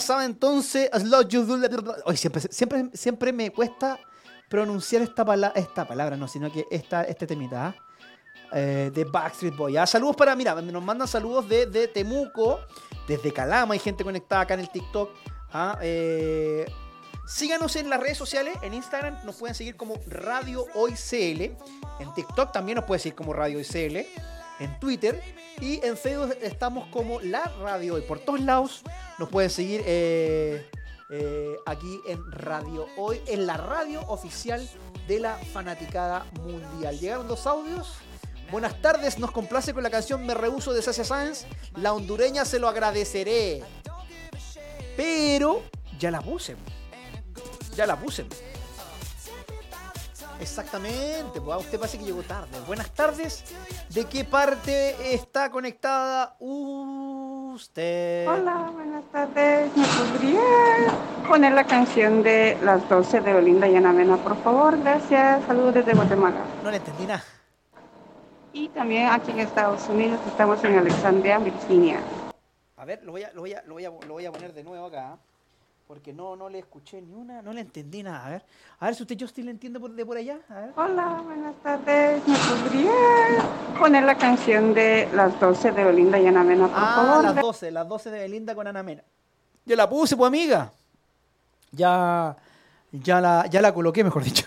Pasaba entonces Hoy siempre, siempre, siempre me cuesta pronunciar esta, pala- esta palabra, no, sino que esta, este temita. ¿ah? Eh, de Backstreet Boy. Saludos para, mira, nos mandan saludos desde Temuco, desde Calama, hay gente conectada acá en el TikTok. ¿ah? Eh, síganos en las redes sociales, en Instagram nos pueden seguir como Radio Hoy en TikTok también nos pueden seguir como Radio Hoy en Twitter y en Facebook estamos como La Radio Hoy. Por todos lados nos pueden seguir eh, eh, aquí en Radio Hoy, en la radio oficial de la Fanaticada Mundial. Llegaron los audios. Buenas tardes, nos complace con la canción Me Rehuso de Sasia Sáenz. La hondureña se lo agradeceré. Pero ya la puse. Ya la puse. Exactamente, pues a usted parece que llegó tarde. Buenas tardes. ¿De qué parte está conectada usted? Hola, buenas tardes. ¿Me podría poner la canción de las 12 de Olinda y Ana Mena, por favor? Gracias. Saludos desde Guatemala. No le entendí nada. Y también aquí en Estados Unidos estamos en Alexandria, Virginia. A ver, lo voy a, lo voy a, lo voy a, lo voy a poner de nuevo acá. Porque no, no le escuché ni una, no le entendí nada. A ver, a ver si usted Justin le entiende por, de por allá. A ver. Hola, buenas tardes. ¿Me podría poner la canción de las 12 de Olinda y Ana Mena, por Ah, favor? las 12, las 12 de Belinda con Ana Mena. Ya la puse, pues amiga. Ya, ya la, ya la coloqué, mejor dicho.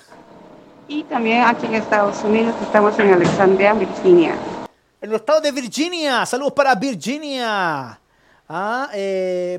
Y también aquí en Estados Unidos estamos en Alexandria, Virginia. En los estados de Virginia. Saludos para Virginia. Ah,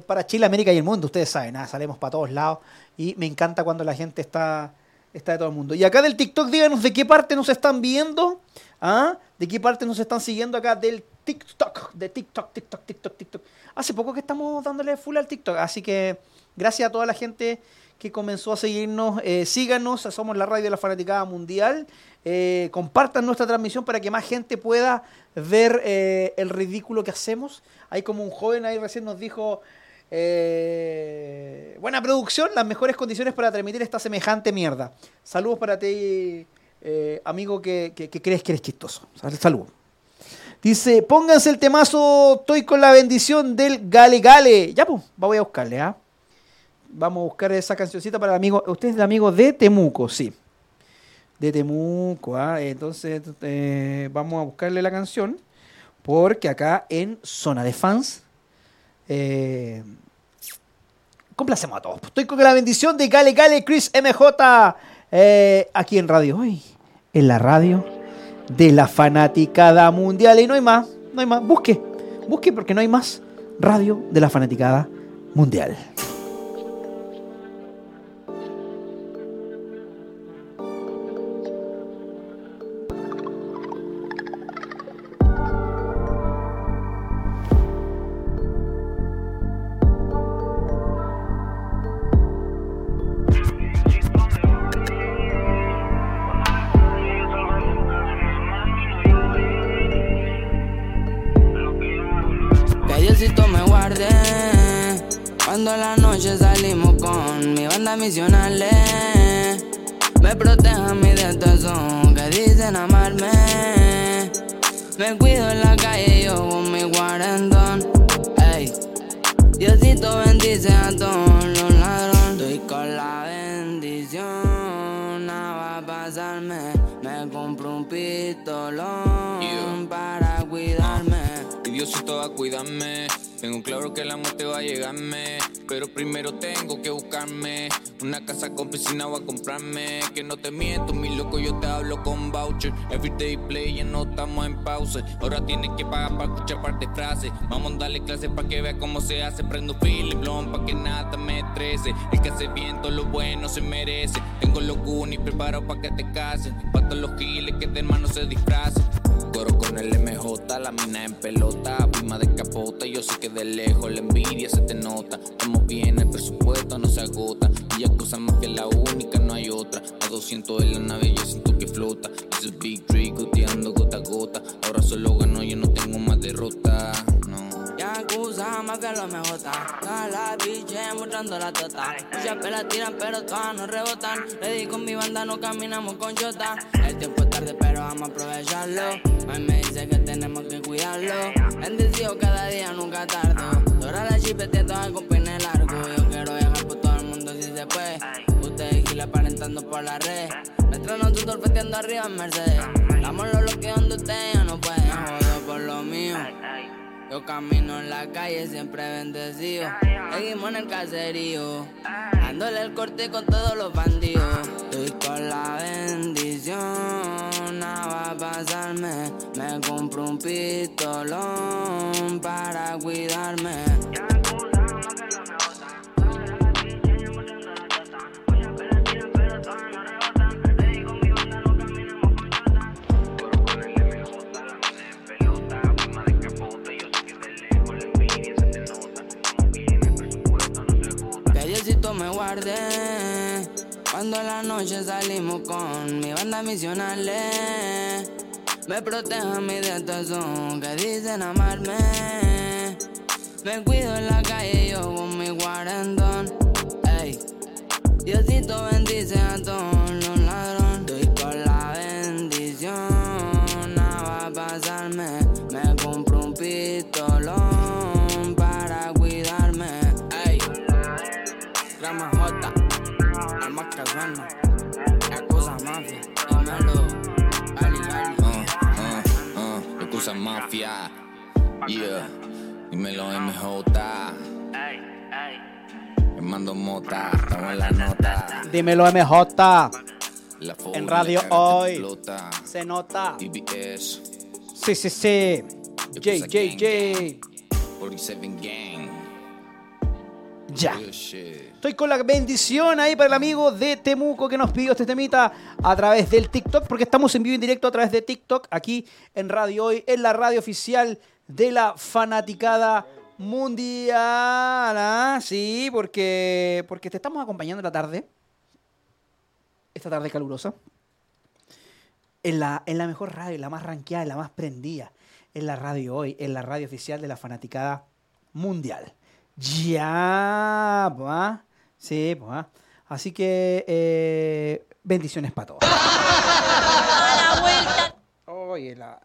para Chile, América y el mundo. Ustedes saben, ah, salimos para todos lados. Y me encanta cuando la gente está, está de todo el mundo. Y acá del TikTok, díganos de qué parte nos están viendo. ¿Ah? ¿De qué parte nos están siguiendo acá del TikTok? De TikTok, TikTok, TikTok, TikTok. Hace poco que estamos dándole full al TikTok. Así que gracias a toda la gente que comenzó a seguirnos. Eh, síganos, somos la radio de la fanaticada mundial. Eh, compartan nuestra transmisión para que más gente pueda ver eh, el ridículo que hacemos. Hay como un joven ahí recién nos dijo, eh, buena producción, las mejores condiciones para transmitir esta semejante mierda. Saludos para ti, eh, amigo que, crees que eres chistoso. Sal- Saludos. Dice, pónganse el temazo, estoy con la bendición del Gale Gale. Ya, pues, voy a buscarle, ¿ah? Vamos a buscar esa cancioncita para el amigo. Usted es el amigo de Temuco, sí. De Temuco, ¿ah? Entonces, eh, vamos a buscarle la canción. Porque acá en Zona de Fans. Eh, complacemos a todos. Estoy con la bendición de Gale Gale Chris MJ. eh, aquí en Radio Hoy. En la radio de la fanaticada mundial. Y no hay más. No hay más. Busque. Busque porque no hay más. Radio de la fanaticada mundial. Diosito va a cuidarme. Tengo claro que la muerte va a llegarme. Pero primero tengo que buscarme una casa con piscina voy a comprarme. Que no te miento, mi loco, yo te hablo con voucher. Everyday play, ya no estamos en pausa. Ahora tienes que pagar para escuchar parte frases. Vamos a darle clases para que vea cómo se hace. Prendo Philip Blond para que nada me estrese. El que hace bien todo lo bueno se merece. Tengo los goonies preparados para que te casen. Pa' todos los giles que de hermano se disfracen. Coro con el MJ, la mina en pelota, prima de capota. Yo sé que de lejos la envidia se te nota. Estamos bien, el presupuesto no se agota. Y cosa más que la única, no hay otra. A 200 en la nave, yo siento que flota. Es el Big Tree, goteando gota a gota. Ahora solo gano, yo no tengo más derrota excusa más que lo me jota. Todas las biches mostrando la tota. Muchas pelas tiran, pero todas no rebotan. Le di con mi banda, no caminamos con chota. El tiempo es tarde, pero vamos a aprovecharlo. Mami me dice que tenemos que cuidarlo. Bendecido cada día, nunca tardo. Ahora la chipete toda con pene largo. Yo quiero viajar por todo el mundo si se puede. Ustedes gila aparentando por la red. Mientras nosotros feteando arriba en Mercedes. Estamos los bloqueando, ustedes ya no pueden. Jodo por lo mío. Yo camino en la calle siempre bendecido. Seguimos en el caserío. Dándole el corte con todos los bandidos. Estoy con la bendición. Nada va a pasarme. Me compro un pistolón para cuidarme. Me guarde Cuando en la noche salimos con mi banda misionales Me protejan mi son que dicen amarme. Me cuido en la calle yo con mi cuarentón. Ey Diosito bendice a todos Yakuza Mafia, yeah, dímelo MJ. Mando mota, estamos en la nota. Dímelo MJ. En radio hoy. Se nota. TBS, Sí, sí, sí. J, J, J. 47 Gang. Ya. Estoy con la bendición ahí para el amigo de Temuco que nos pidió este temita a través del TikTok, porque estamos en vivo y en directo a través de TikTok, aquí en Radio Hoy, en la radio oficial de la fanaticada mundial. ¿ah? Sí, porque, porque te estamos acompañando en la tarde, esta tarde calurosa, en la, en la mejor radio, en la más ranqueada, la más prendida, en la Radio Hoy, en la radio oficial de la fanaticada mundial. Ya, ¿ah? Sí, pues. ¿ah? Así que eh, bendiciones para todos. Oye, la...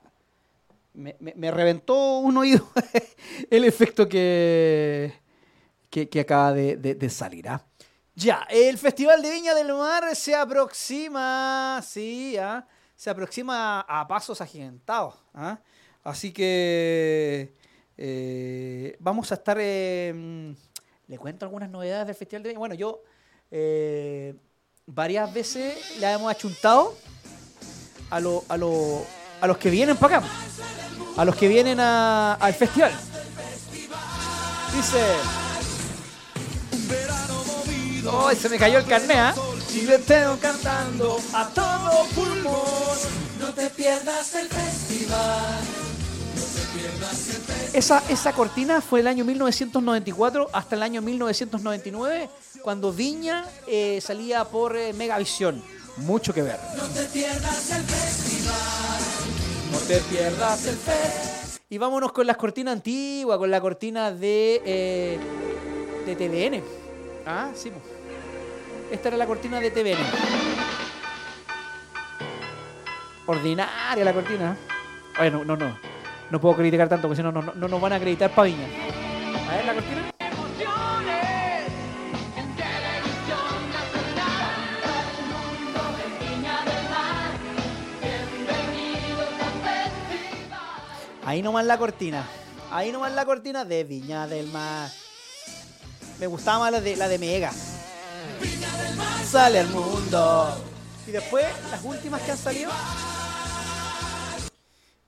me, me- me reventó un oído el efecto que, que, que acaba de, de- de salir. ¿ah? Ya, el Festival de Viña del Mar se aproxima, sí, ¿ah? se aproxima a pasos agigantados. ¿ah? Así que eh, vamos a estar... eh, le cuento algunas novedades del Festival de Viña. Bueno, yo eh, varias veces le hemos achuntado a, lo- a, lo- a los que vienen para acá. A los que vienen a- al festival. Dice... ¡Ay, se me cayó el carnet, ¿ah? Y le tengo cantando a todo pulmón. No te pierdas el festival. Esa, esa cortina fue el año 1994 hasta el año 1999, cuando Viña eh, salía por eh, Megavisión. Mucho que ver. No te pierdas el festival. No te pierdas el festival. Y vámonos con las cortinas antiguas, con la cortina de, eh, de TVN. Ah, sí. Esta era la cortina de TVN. Ordinaria la cortina. Oye, no, no, no. No puedo criticar tanto, porque si no, no, no, no nos van a acreditar para Viña. A ver la cortina. Ahí nomás la cortina. Ahí nomás la cortina de Viña del Mar. Me gustaba más la de, la de Mega. Sale al mundo. Y después, las últimas que han salido.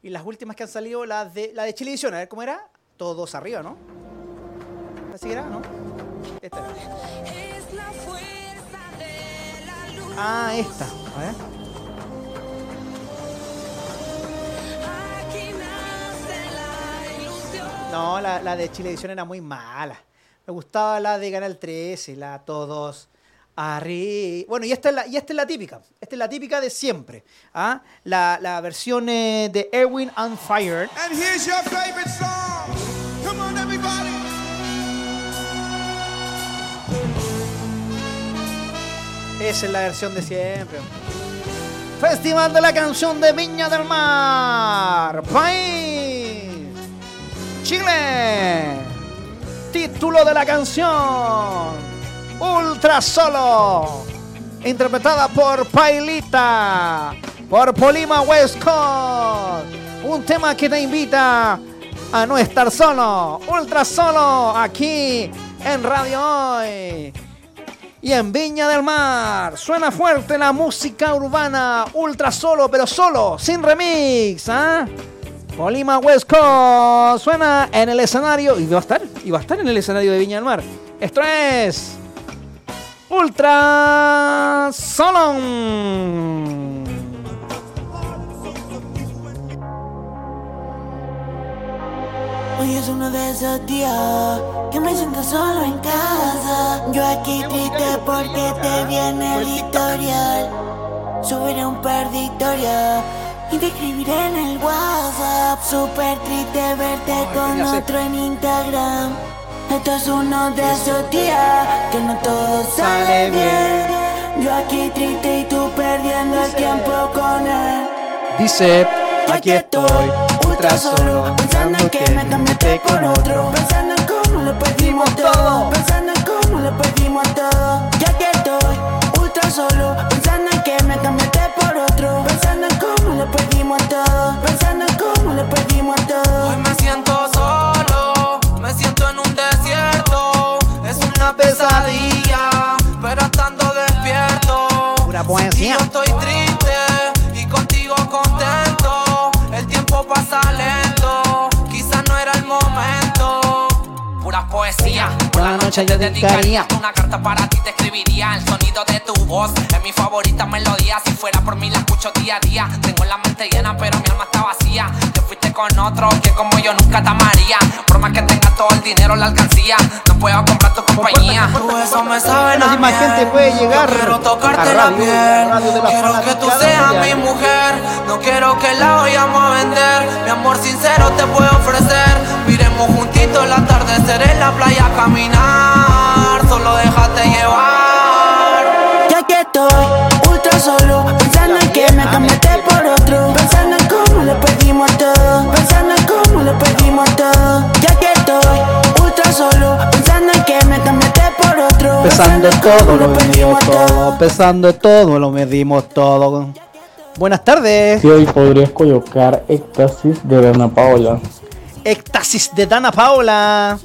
Y las últimas que han salido, las de, la de Chilevisión. A ver cómo era. Todos arriba, ¿no? ¿Así era? ¿No? Esta era. Ah, esta. A ver. No, la, la de Chilevisión era muy mala. Me gustaba la de Canal 13, la Todos Bueno, y esta es la, y esta es la típica. Esta es la típica de siempre. ¿ah? La, la versión eh, de Erwin on Fire. And here's your favorite song. Come on, everybody. Esa es la versión de siempre. Festival de la canción de Viña del Mar. País. Chile. Título de la canción. Ultra Solo. interpretada por Pailita, por Polima West Coast. Un tema que te invita a no estar solo, ultra solo, aquí en Radio Hoy. Y en Viña del Mar suena fuerte la música urbana, ultra solo, pero solo, sin remix, ¿ah? Polima Coast suena en el escenario y va a estar, y va a estar en el escenario de Viña del Mar. Esto es Ultra Solo. Hoy es uno de esos días que me siento solo en casa. Yo aquí triste porque te viene el historial. Subiré un par de historias y te escribiré en el WhatsApp. Súper triste verte con otro en Instagram. Esto es uno de esos días que no todo sale bien. Yo aquí triste y tú perdiendo el tiempo con él. Dice, Aquí estoy, ultra solo, pensando en que me cambiaste por otro, pensando en cómo lo perdimos todo, pensando en cómo lo perdimos todo. Ya que estoy, ultra solo, pensando en que me cambiaste por otro, pensando en cómo lo perdimos todo, pensando en cómo lo perdimos noche yo dedicaría una carta para ti, te escribiría el sonido de tu voz. Es mi favorita melodía. Si fuera por mí, la escucho día a día. Tengo la mente llena, pero mi alma está vacía. Te fuiste con otro que como yo nunca te amaría. Por más que tengas todo el dinero, la alcancía. No puedo comprar tu compañía. Tú eso me sabe Bueno, a si más miel. gente puede llegar Yo quiero tocarte la piel. quiero que tú seas mi mujer. No quiero que la vayamos a vender. Mi amor sincero te puedo ofrecer. Miremos juntitos el atardecer en la playa a Solo déjate llevar. Ya que estoy ultra solo, pensando en que me cambiaste por otro, pensando en cómo lo perdimos todo, pensando en cómo lo perdimos todo. Ya que estoy ultra solo, pensando en que me cambiaste por otro, Pesando en todo, lo medimos todo. Pesando todo, lo medimos todo. Buenas tardes. Si hoy podrías colocar Éxtasis de Dana Paola. Éxtasis de Dana Paola.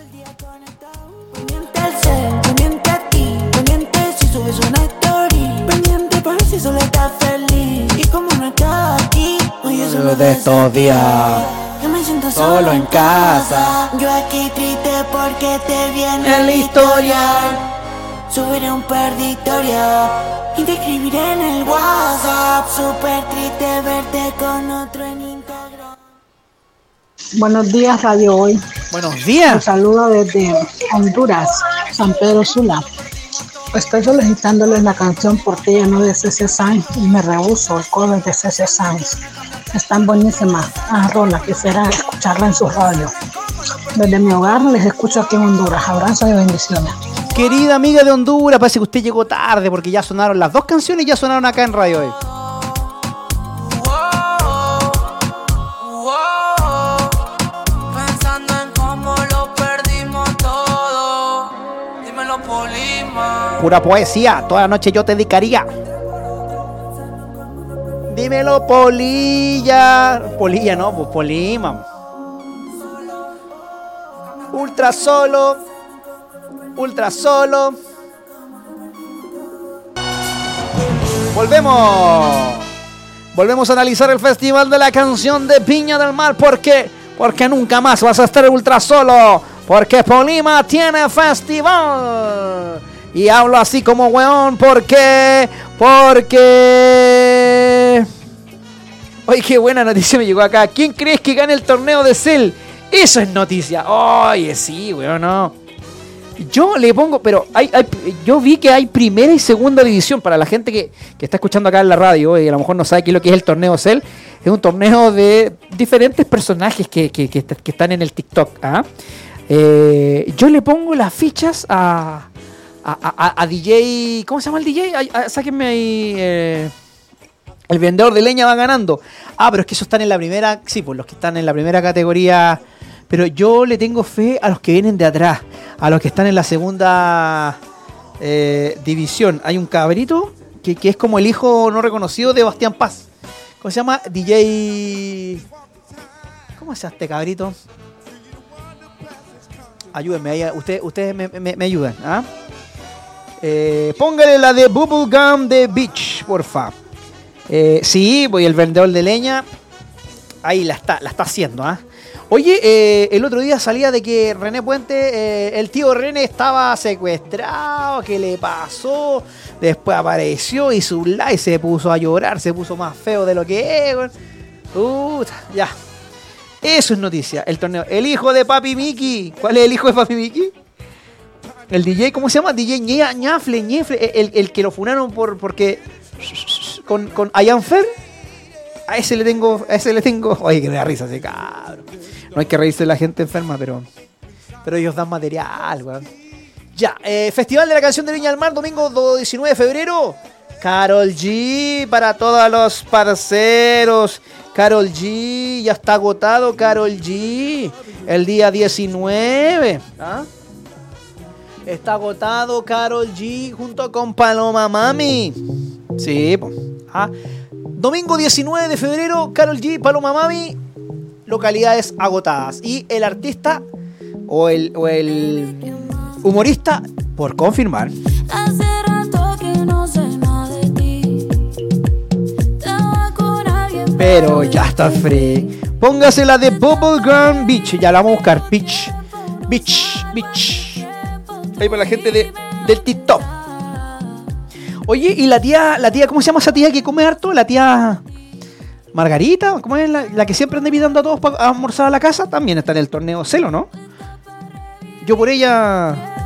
Solo estás feliz. Y como no estás aquí, hoy es uno De estos días. que me siento Solo solo en casa. Yo aquí triste porque te viene El historial. Subiré un par de historias y te escribiré en el WhatsApp. Súper triste verte con otro en Instagram. Buenos días, Radio Hoy. Buenos días. Un saludo desde Honduras, San Pedro Sula. Estoy solicitándoles la canción Portilla no de CC Sainz y me rehuso el cover de CC Sainz. Están buenísimas. Ah, Rola, quisiera escucharla en su radio. Desde mi hogar les escucho aquí en Honduras. Abrazo y bendiciones. Querida amiga de Honduras, parece que usted llegó tarde porque ya sonaron las dos canciones, ya sonaron acá en radio hoy. Pura poesía, toda noche yo te dedicaría. Dímelo, Polilla. Polilla, no, pues Polima. Ultra solo. Ultra solo. Volvemos. Volvemos a analizar el Festival de la Canción de Piña del Mar. ¿Por qué? Porque nunca más vas a estar ultra solo. Porque Polima tiene festival. Y hablo así como weón. ¿Por qué? Porque... Oye, qué buena noticia me llegó acá. ¿Quién crees que gane el torneo de Cell? Eso es noticia. Oye, sí, weón, no. Yo le pongo, pero hay, hay- yo vi que hay primera y segunda división para la gente que, que está escuchando acá en la radio y a lo mejor no sabe qué es lo que es el torneo Cell. Es un torneo de diferentes personajes que, que- que est- que están en el TikTok. ¿ah? Eh, yo le pongo las fichas a, a, a- a DJ. ¿Cómo se llama el DJ? Ay, ay, sáquenme ahí. eh, el vendedor de leña va ganando. Ah, pero es que esos están en la primera. Sí, pues los que están en la primera categoría. Pero yo le tengo fe a los que vienen de atrás. A los que están en la segunda eh, división. Hay un cabrito que, que es como el hijo no reconocido de Bastián Paz. ¿Cómo se llama? DJ. ¿Cómo se llama este cabrito? Ayúdenme, ahí, usted- ustedes me, me- ayudan. ¿ah? Póngale la de Bubblegum de Beach, porfa. Eh, sí, voy el vendedor de leña. Ahí la está, la está haciendo, ¿ah? Oye, eh, el otro día salía de que René Puente, eh, el tío René estaba secuestrado, ¿qué le pasó? Después apareció, hizo un live, se puso a llorar, se puso más feo de lo que es, ya. Eso es noticia, el torneo. El hijo de Papi Miki. ¿Cuál es el hijo de Papi Miki? El DJ, ¿cómo se llama? DJ Ña- Ñafle, Ñefle, el, el que lo funaron por porque con, con Ian Fer. A ese le tengo, a ese le tengo. Oye, que me da risa ese cabrón. No hay que reírse de la gente enferma, pero. Pero ellos dan material, weón. Ya, eh, Festival de la Canción de Viña del Mar, domingo do- 19 de febrero. Carol G para todos los parceros. Carol G, ya está agotado Carol G. El día 19. ¿ah? Está agotado Carol G junto con Paloma Mami. Sí, po. Ah. Domingo 19 de febrero, Carol G, Paloma Mami, localidades agotadas. Y el artista o el, o el humorista, por confirmar, Hace rato que no sé nada de ti. Estaba con alguien, pero ya está free. Póngase la de Bubblegum Beach. Ya la vamos a buscar. Beach. Beach. Beach. Ahí para la gente de, del TikTok. Oye, y la tía, la tía, ¿cómo se llama esa tía que come harto? La tía Margarita, ¿cómo es la, la que siempre anda invitando a todos para almorzar a la casa? También está en el torneo Celo, ¿no? Yo por ella.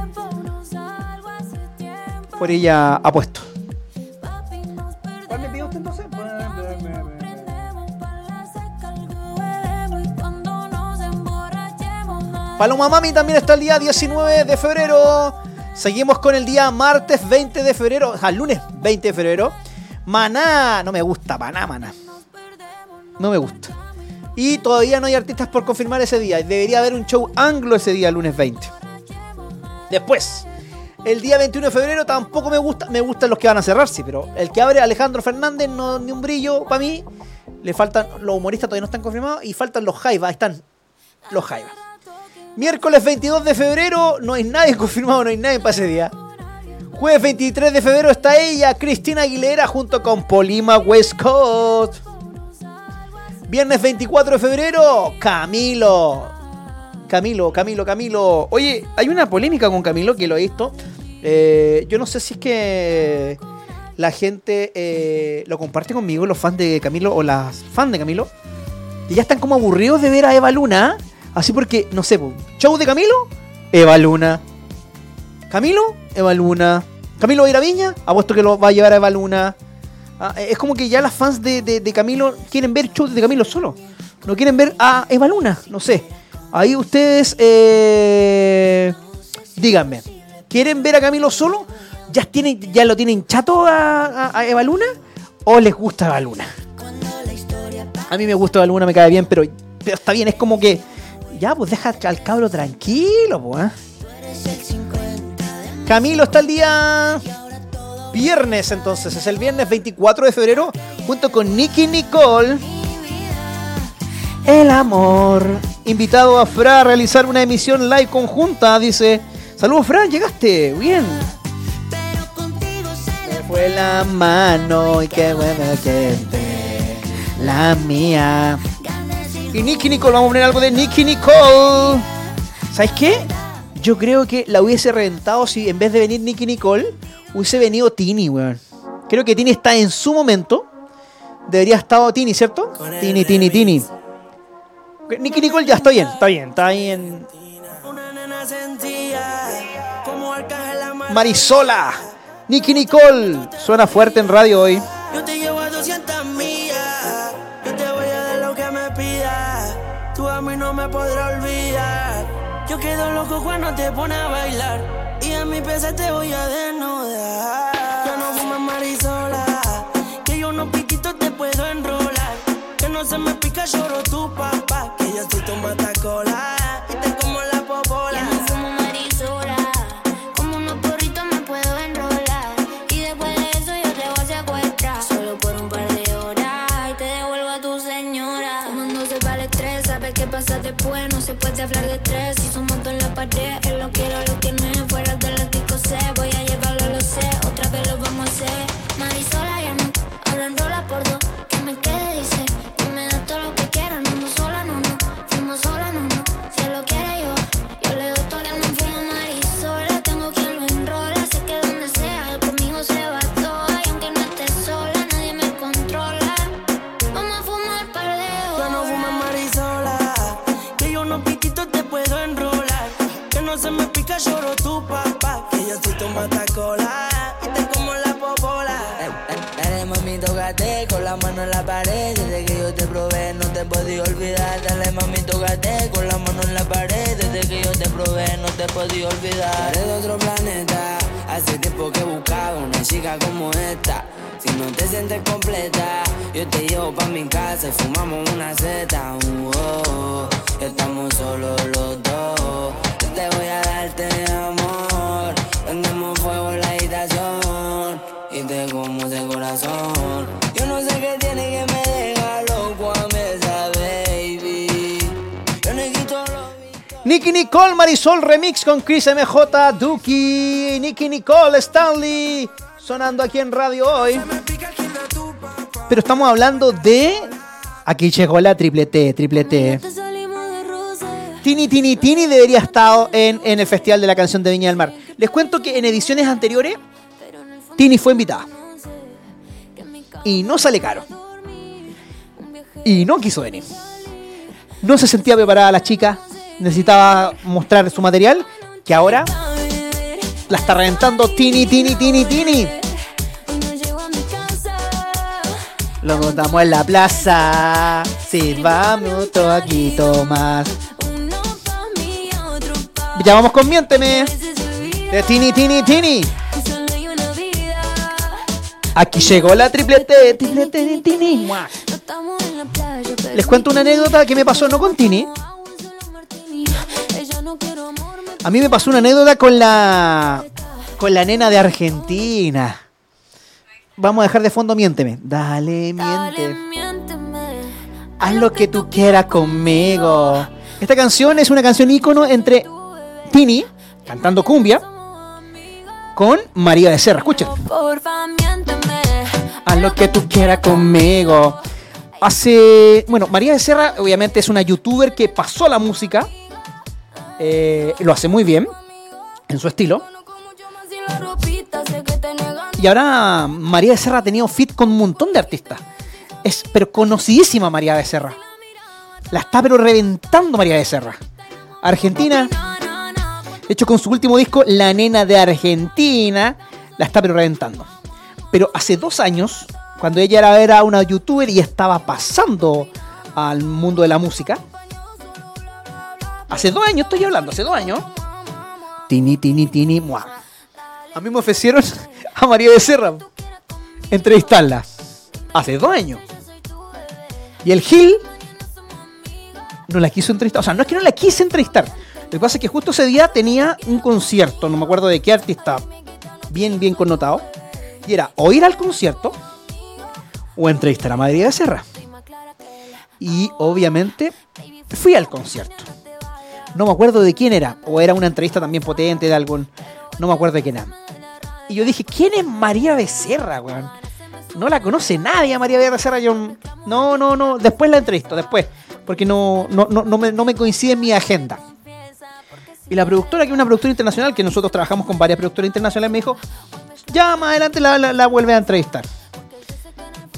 Por ella apuesto. Paloma Mami también está el día 19 de febrero. Seguimos con el día martes 20 de febrero. Al lunes 20 de febrero. Maná. No me gusta, Maná, Maná. No me gusta. Y todavía no hay artistas por confirmar ese día. Debería haber un show anglo ese día, lunes 20. Después, el día 21 de febrero tampoco me gusta. Me gustan los que van a cerrar, sí, pero el que abre Alejandro Fernández, no ni un brillo para mí. Le faltan, los humoristas todavía no están confirmados y faltan los Jaivas. Ahí están los Jaivas. Miércoles 22 de febrero, no hay nadie confirmado, no hay nadie para ese día. Jueves 23 de febrero está ella, Cristina Aguilera, junto con Polima Westcott. Viernes 24 de febrero, Camilo. Camilo, Camilo, Camilo. Oye, hay una polémica con Camilo que lo he visto. Eh, yo no sé si es que la gente eh, lo comparte conmigo, los fans de Camilo o las fans de Camilo. Y ya están como aburridos de ver a Eva Luna. Así porque, no sé, show de Camilo, Eva Luna. Camilo, Eva Luna. Camilo va a ir a Viña, apuesto que lo va a llevar a Eva Luna. Ah, es como que ya las fans de, de- de Camilo quieren ver shows de Camilo solo. No quieren ver a Eva Luna, no sé. Ahí ustedes, eh, díganme, ¿quieren ver a Camilo solo? ¿Ya, tienen, ya lo tienen chato a, a- a Eva Luna? ¿O les gusta Eva Luna? A mí me gusta Eva Luna, me cae bien, pero, pero está bien, es como que, ya, pues deja al cabro tranquilo, pues. Camilo está el día viernes, entonces, es el viernes 24 de febrero, junto con Nicky Nicole. El amor. Invitado a Fra a realizar una emisión live conjunta, dice. Saludos, Fran, llegaste. Bien. Me fue la mano y qué buena gente. La mía. Y Nicky Nicole, vamos a poner algo de Nicky Nicole. ¿Sabes qué? Yo creo que la hubiese reventado si en vez de venir Nicky Nicole, hubiese venido Tini, weón. Creo que Tini está en su momento. Debería haber estado Tini, ¿cierto? Tini, Tini, Tini. Nicky Nicole ya está bien, está bien, está ahí en. Marisola. Nicky Nicole. Suena fuerte en radio hoy. Yo te llevo a 200 me podrás olvidar. Yo quedo loco cuando te pones a bailar. Y a mi pieza te voy a desnudar. Yo no fumo marisola. Que yo no piquito te puedo enrolar. Que no se me pica, lloro tu papá. Que yo soy tu matacola. Después. No se puede hablar de tres si somos dos en la pared. Lloro tu papá. Que yo soy tu matacola y te como la popola. Dale mami, tócate con la mano en la pared. Desde que yo te probé, no te podía olvidar. Dale mami, tócate con la mano en la pared. Desde que yo te probé, no te podía olvidar. Eres de otro planeta. Hace tiempo que buscaba una chica como esta. Si no te sientes completa, yo te llevo pa' mi casa y fumamos una seta. Uh, oh, oh. Estamos solos los dos. Te voy a darte amor. Prendemos fuego en la habitación y te como de corazón. Yo no sé qué tiene que me deja loco a esa baby. Yo no quito lo Nicky Nicole Marisol Remix con Chris MJ, Duki, Nicky Nicole, Stanley, sonando aquí en radio hoy. Pero estamos hablando de... Aquí llegó la triple T, triple T. Tini Tini Tini debería estar en, en el Festival de la Canción de Viña del Mar. Les cuento que en ediciones anteriores Tini fue invitada. Y no sale caro. Y no quiso venir. No se sentía preparada la chica. Necesitaba mostrar su material. Que ahora la está reventando Tini, Tini, Tini, Tini. Lo montamos en la plaza. Vamos, todo aquí, más. Ya vamos con Miénteme. De Tini, Tini, Tini. Aquí llegó la triplete, triplete de Tini. Les cuento una anécdota que me pasó no con Tini. A mí me pasó una anécdota con la con la nena de Argentina. Vamos a dejar de fondo Miénteme. Dale, miente. Haz lo que tú quieras conmigo. Esta canción es una canción ícono entre Tini cantando cumbia con María de Serra. Escuchen. Haz lo que tú quieras conmigo. Hace. Bueno, María de Serra, obviamente, es una youtuber que pasó la música. Eh, lo hace muy bien. En su estilo. Y ahora María de Serra ha tenido fit con un montón de artistas. Es pero conocidísima María de Serra. La está pero reventando María de Serra. Argentina. De hecho, con su último disco, La Nena de Argentina, la está pero reventando. Pero hace dos años, cuando ella era, era una youtuber y estaba pasando al mundo de la música, hace dos años estoy hablando, hace dos años, tini, tini, tini, muah. A mí me ofrecieron a María de Serra entrevistarla. Hace dos años. Y el Gil no la quiso entrevistar. O sea, no es que no la quise entrevistar. Lo que pasa es que justo ese día tenía un concierto, no me acuerdo de qué artista, bien, bien connotado. Y era o ir al concierto o entrevistar a María de Serra. Y obviamente fui al concierto. No me acuerdo de quién era. O era una entrevista también potente de algún. No me acuerdo de quién era. Y yo dije, ¿quién es María Becerra, weón? No la conoce nadie a María Becerra. Yo, no, no, no. Después la entrevisto, después. Porque no, no, no, no, me, no me coincide en mi agenda. Y la productora, que es una productora internacional, que nosotros trabajamos con varias productoras internacionales, me dijo, ya más adelante la, la, la vuelve a entrevistar.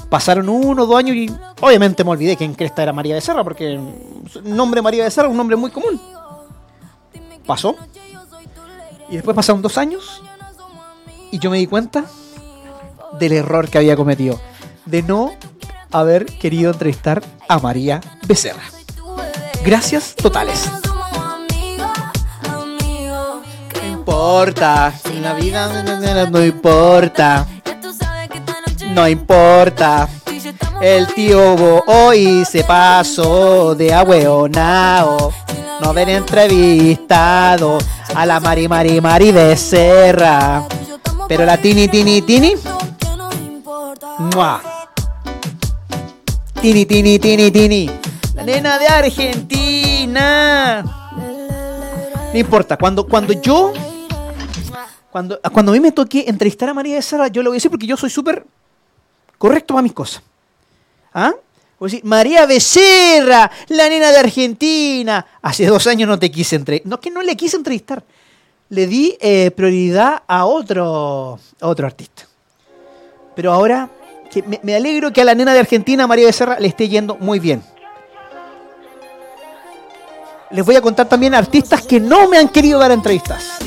Pasaron uno o dos años y obviamente me olvidé quién cresta era María Becerra, porque el nombre María Becerra es un nombre muy común. Pasó. Y después pasaron dos años y yo me di cuenta del error que había cometido. De no haber querido entrevistar a María Becerra. Gracias totales. Importa, en la vida no importa. No importa. El tío Bo hoy se pasó de ahueonao. No haber entrevistado a la Mari Mari Mari Becerra. Pero la Tini Tini Tini. ¡Mua! Tini Tini Tini Tini. La nena de Argentina. Argentina. No importa, cuando, cuando yo. Cuando, cuando a mí me toque entrevistar a María Becerra, yo lo voy a decir porque yo soy súper correcto para mis cosas. ¿Ah? Voy a decir, María Becerra, la nena de Argentina. Hace dos años no te quise entrevistar. No, que no le quise entrevistar. Le di eh, prioridad a otro, a otro artista. Pero ahora que me, me alegro que a la nena de Argentina, María Becerra, le esté yendo muy bien. Les voy a contar también artistas que no me han querido dar entrevistas.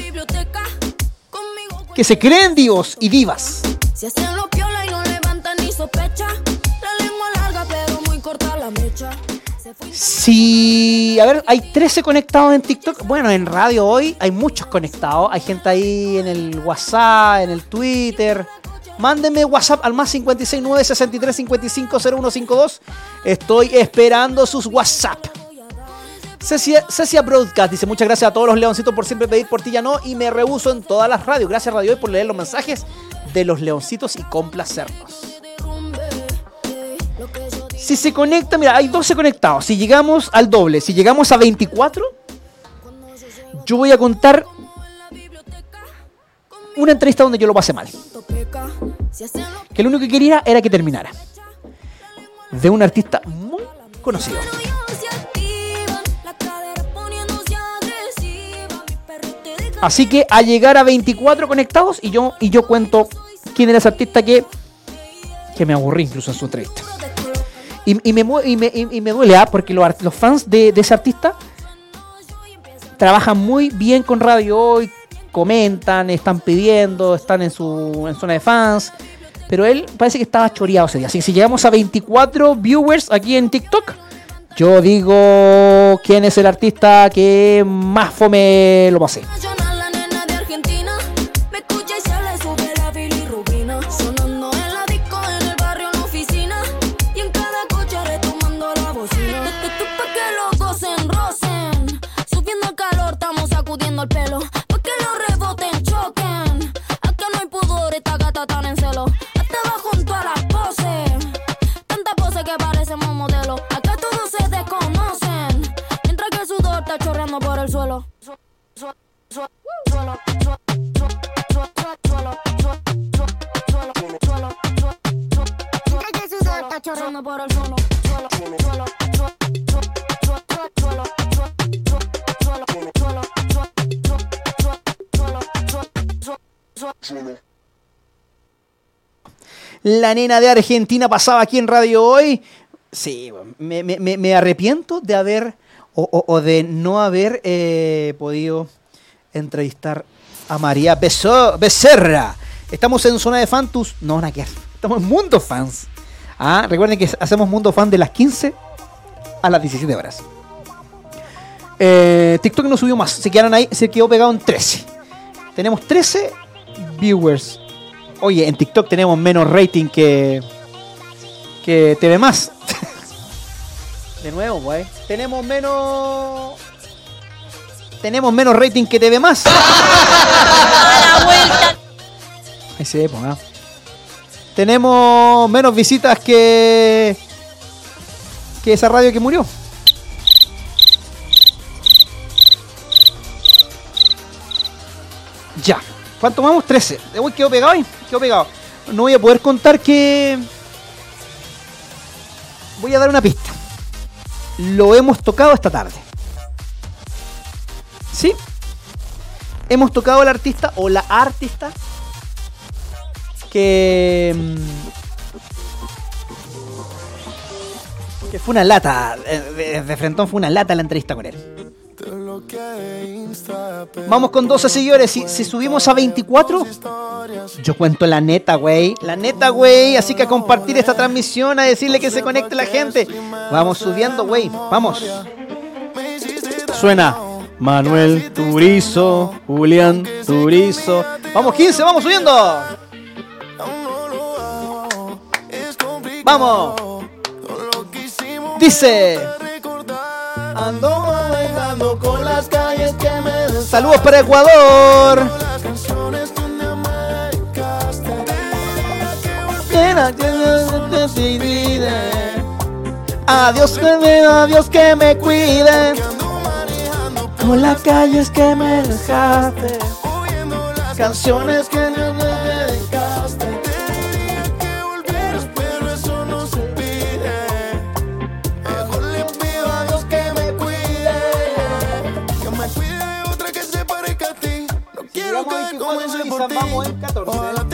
Que se creen divos y divas. Si hacen lo piola y no levantan ni sospecha. La lengua larga pero muy corta la mecha. Si, a ver, hay 13 conectados en TikTok. Bueno, en radio hoy hay muchos conectados. Hay gente ahí en el WhatsApp, en el Twitter. Mándenme WhatsApp al más 569 63 55 0152. Estoy esperando sus WhatsApp. Cecia, Cecia Broadcast dice muchas gracias a todos los leoncitos por siempre pedir por ti ya no y me rehuso en todas las radios. Gracias Radio Hoy por leer los mensajes de los leoncitos y complacernos. Si se conecta, mira, hay 12 conectados. Si llegamos al doble, si llegamos a 24, yo voy a contar una entrevista donde yo lo pasé mal. Que lo único que quería era que terminara. De un artista muy conocido. Así que a llegar a 24 conectados y yo, y yo cuento quién era ese artista que, que me aburrí incluso en su entrevista. Y, y me, y me- y- me duele, ¿ah? porque los, los fans de, de ese artista trabajan muy bien con Radio Hoy, comentan, están pidiendo, están en su en zona de fans. Pero él parece que estaba choreado ese día. Así que si llegamos a 24 viewers aquí en TikTok, yo digo quién es el artista que más fome lo pasé. Por el suelo. La nena de Argentina pasaba aquí en radio hoy. Sí, me, me, me arrepiento de haber o, de no haber eh, podido entrevistar a María Beso- Becerra. Estamos en zona de Fantus. No, ver. Estamos en Mundo Fans. Ah, recuerden que hacemos Mundo Fan de las 15 a las 17 horas. Eh, TikTok no subió más. Se quedaron ahí, se quedó pegado en 13. Tenemos 13 viewers. Oye, en TikTok tenemos menos rating que. que TV más. De nuevo, güey. Tenemos menos. Tenemos menos rating que TV más. Ahí se ve, pues, ah. Tenemos menos visitas que. que esa radio que murió. Ya. ¿Cuánto vamos? 13. Uy, quedó pegado ahí. Quedó pegado. No voy a poder contar que. Voy a dar una pista. Lo hemos tocado esta tarde. ¿Sí? Hemos tocado al artista o la artista que. mm, que fue una lata. eh, De, de frentón fue una lata la entrevista con él. Vamos con 12 seguidores. Si, si subimos a 24, yo cuento la neta, güey. La neta, güey. Así que a compartir esta transmisión, a decirle que se conecte la gente. Vamos subiendo, güey. Vamos. Suena Manuel Turizo, Julián Turizo. Vamos, 15, vamos subiendo. Vamos. Dice. Ando manejando Saludos para Ecuador. Adiós que me, adiós que me cuide. Por las calles que me dejaste. Canciones que por ti. Ojalá te enamores.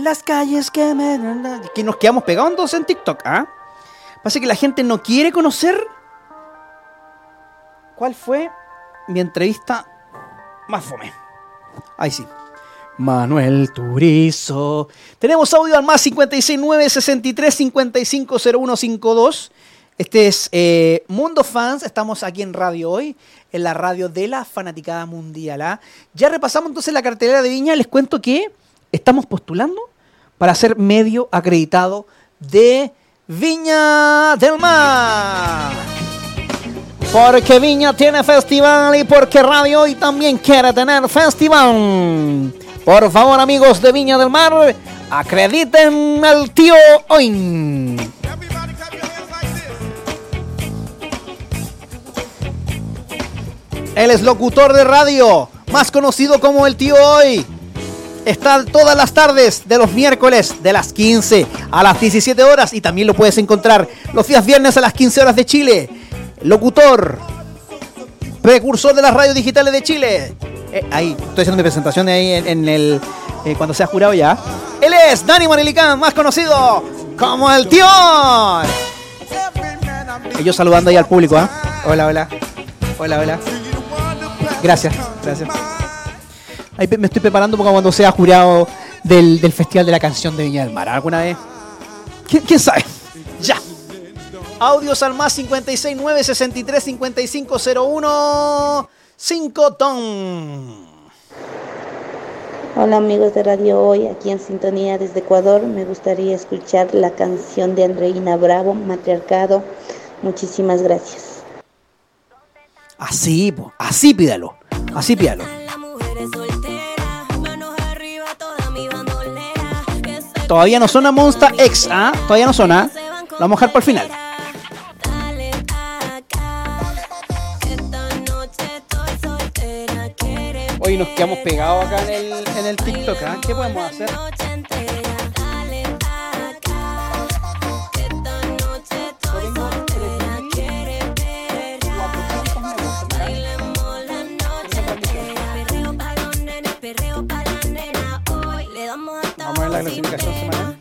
Las calles que me. Que nos quedamos pegados en TikTok, ¿ah? Pasa que la gente no quiere conocer. ¿Cuál fue mi entrevista más fome? Ahí sí. Manuel Turizo. Tenemos audio al más 569 63 55 0152. Este es eh, Mundo Fans. Estamos aquí en Radio Hoy, en la radio de la Fanaticada Mundial. ¿ah? Ya repasamos entonces la cartelera de Viña. Les cuento que estamos postulando para ser medio acreditado de Viña del Mar. Porque Viña tiene festival y porque Radio Hoy también quiere tener festival. Por favor, amigos de Viña del Mar, acrediten al tío Hoy. Él es locutor de radio, más conocido como el tío Hoy. Está todas las tardes de los miércoles de las 15 a las 17 horas y también lo puedes encontrar los días viernes a las 15 horas de Chile. Locutor, precursor de las radios digitales de Chile. Eh, ahí, estoy haciendo mi presentación ahí en, el. eh, cuando sea jurado ya. Él es Dani Manilicán, más conocido como el tío. Yo saludando ahí al público, ¿ah? Hola, hola. Hola, hola. Gracias, gracias. Ahí me estoy preparando para cuando sea jurado del, del Festival de la Canción de Viña del Mar. ¿Alguna vez? ¿Quién, quién sabe? Ya. Audios al más 569 63 55 01 5 ton. Hola amigos de Radio Hoy, aquí en sintonía desde Ecuador. Me gustaría escuchar la canción de Andreina Bravo, Matriarcado. Muchísimas gracias. Así, así pídalo. Así pídalo. Todavía no suena Monster X, ¿ah? Todavía no suena. Lo vamos a dejar para el final. Hoy nos quedamos pegados acá en el, en el TikTok, ¿ah? ¿Qué podemos hacer? Vamos a ver la clasificación semanal.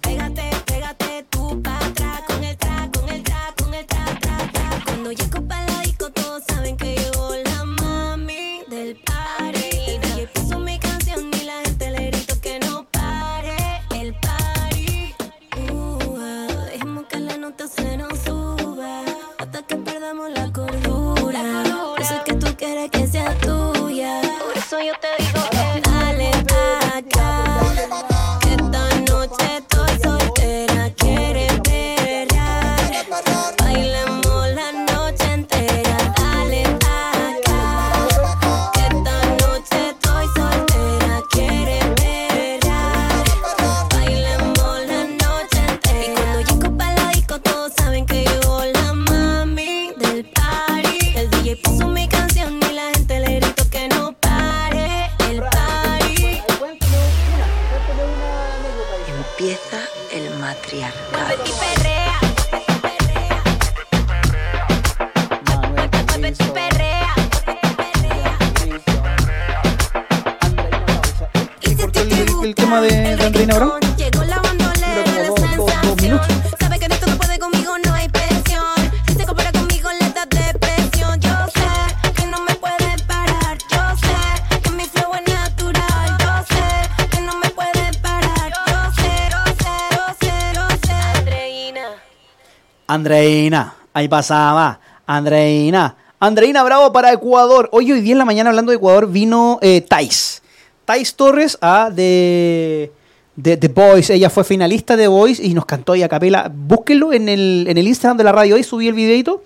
Andreina, ahí pasaba. Andreina. Andreina Bravo para Ecuador. Hoy, hoy día en la mañana hablando de Ecuador vino eh, Thais. Thais Torres a de, de The Voice. Ella fue finalista de Voice y nos cantó ahí a capela. Búsquenlo en el, en el Instagram de la radio. Hoy subí el videito.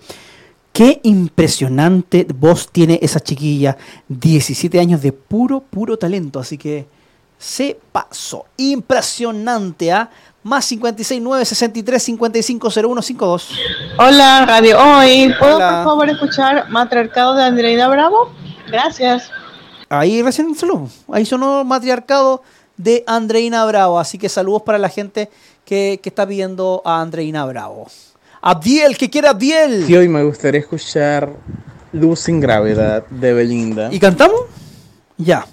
Qué impresionante voz tiene esa chiquilla. 17 años de puro, puro talento. Así que se pasó. Impresionante, ¿ah? Más 56 9 63 55 01 52. Hola, Radio Hoy. ¿Puedo Hola. por favor escuchar Matriarcado de Andreina Bravo? Gracias. Ahí recién sonó. Ahí sonó matriarcado de Andreina Bravo. Así que saludos para la gente que, que está pidiendo a Andreina Bravo. Abdiel, que quiera Abdiel. Sí, hoy me gustaría escuchar Luz sin Gravedad de Belinda. ¿Y cantamos? Ya.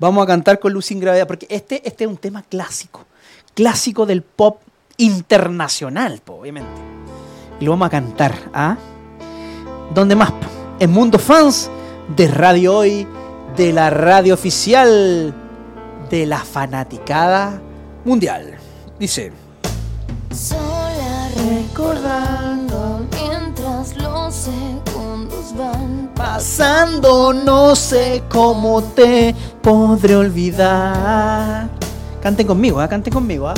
Vamos a cantar con Luz sin Gravedad, porque este, este es un tema clásico. Clásico del pop internacional, obviamente. Y lo vamos a cantar, ¿ah? ¿Dónde más? En Mundo Fans de Radio Hoy, de la radio oficial de la fanaticada mundial. Dice. Sola recordando mientras los segundos van Pasando, no sé cómo te podré olvidar. Canten conmigo, ¿ah? canten conmigo. ¿ah?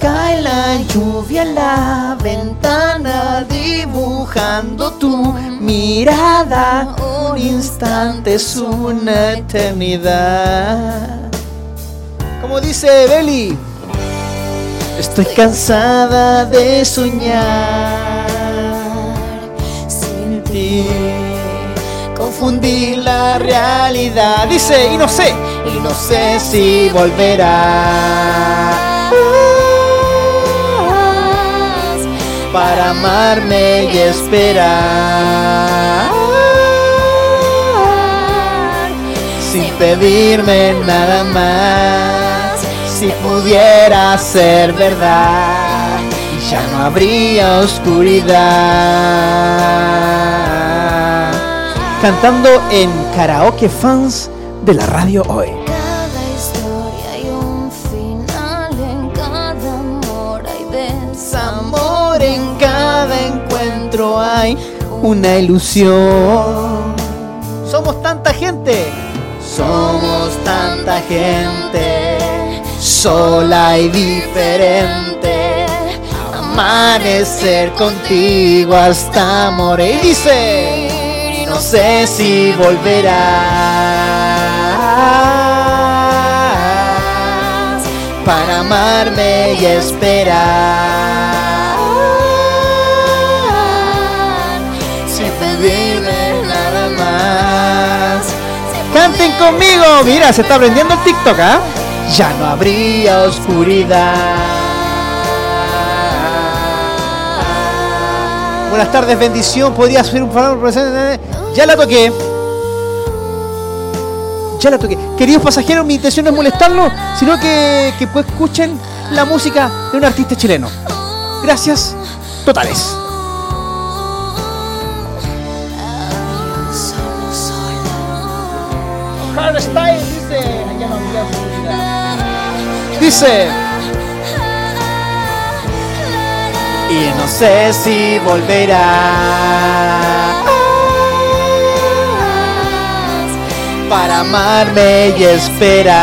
Cae la lluvia en la ventana dibujando tu mirada. Un instante es una eternidad. Como dice Beli, estoy cansada de soñar sin ti. Confundí la realidad. Dice, y no sé, y no sé si volverás para amarme y esperar. Sin pedirme nada más, si pudiera ser verdad, ya no habría oscuridad. Cantando en karaoke fans de la radio hoy. Cada historia hay un final, en cada amor hay Amor en cada encuentro hay una ilusión. Somos tanta gente. Somos tanta gente. Sola y diferente. Amanecer contigo hasta morir. Y dice. No sé si volverás para amarme y esperar. Sin pedirme nada más. Canten conmigo. Mira, se está aprendiendo el TikTok, ¿ah? Ya no habría oscuridad. Buenas tardes, bendición. ¿Podría hacer un favor? Ya la toqué. Queridos pasajeros, mi intención no es molestarlos, sino que, que pues escuchen la música de un artista chileno. Gracias totales. Hardstyle dice. No. Dice. Y no sé si volverá para amarme y esperar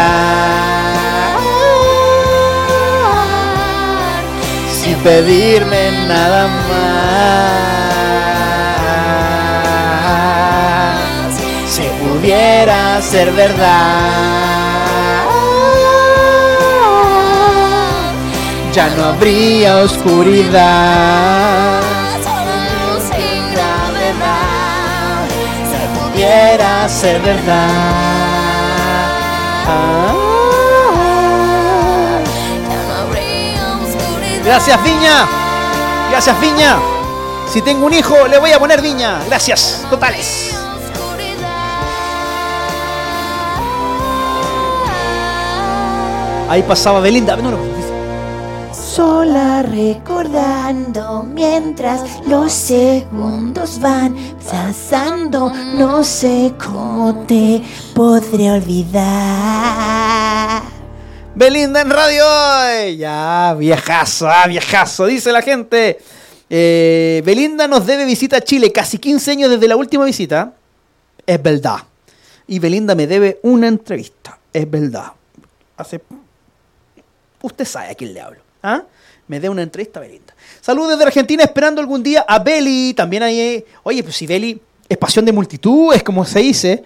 sin pedirme nada más. Si pudiera ser verdad, ya no habría oscuridad. Ah, Gracias, Viña. Gracias, Viña. Si tengo un hijo, le voy a poner Viña. Gracias, totales. Ahí pasaba Belinda. Sola recordando mientras los segundos van pasando, no sé cómo te podré olvidar. Belinda en radio. Ya, viejazo, ah, viejazo, dice la gente. Eh, Belinda nos debe visita a Chile, casi 15 años desde la última visita. Es verdad. Y Belinda me debe una entrevista. Es verdad. Hace. Usted sabe a quién le hablo. ¿Ah? Me dé una entrevista Belinda. Saludos desde Argentina, esperando algún día a Beli. También hay. eh, Oye, pues si Beli es pasión de multitud, es como se dice.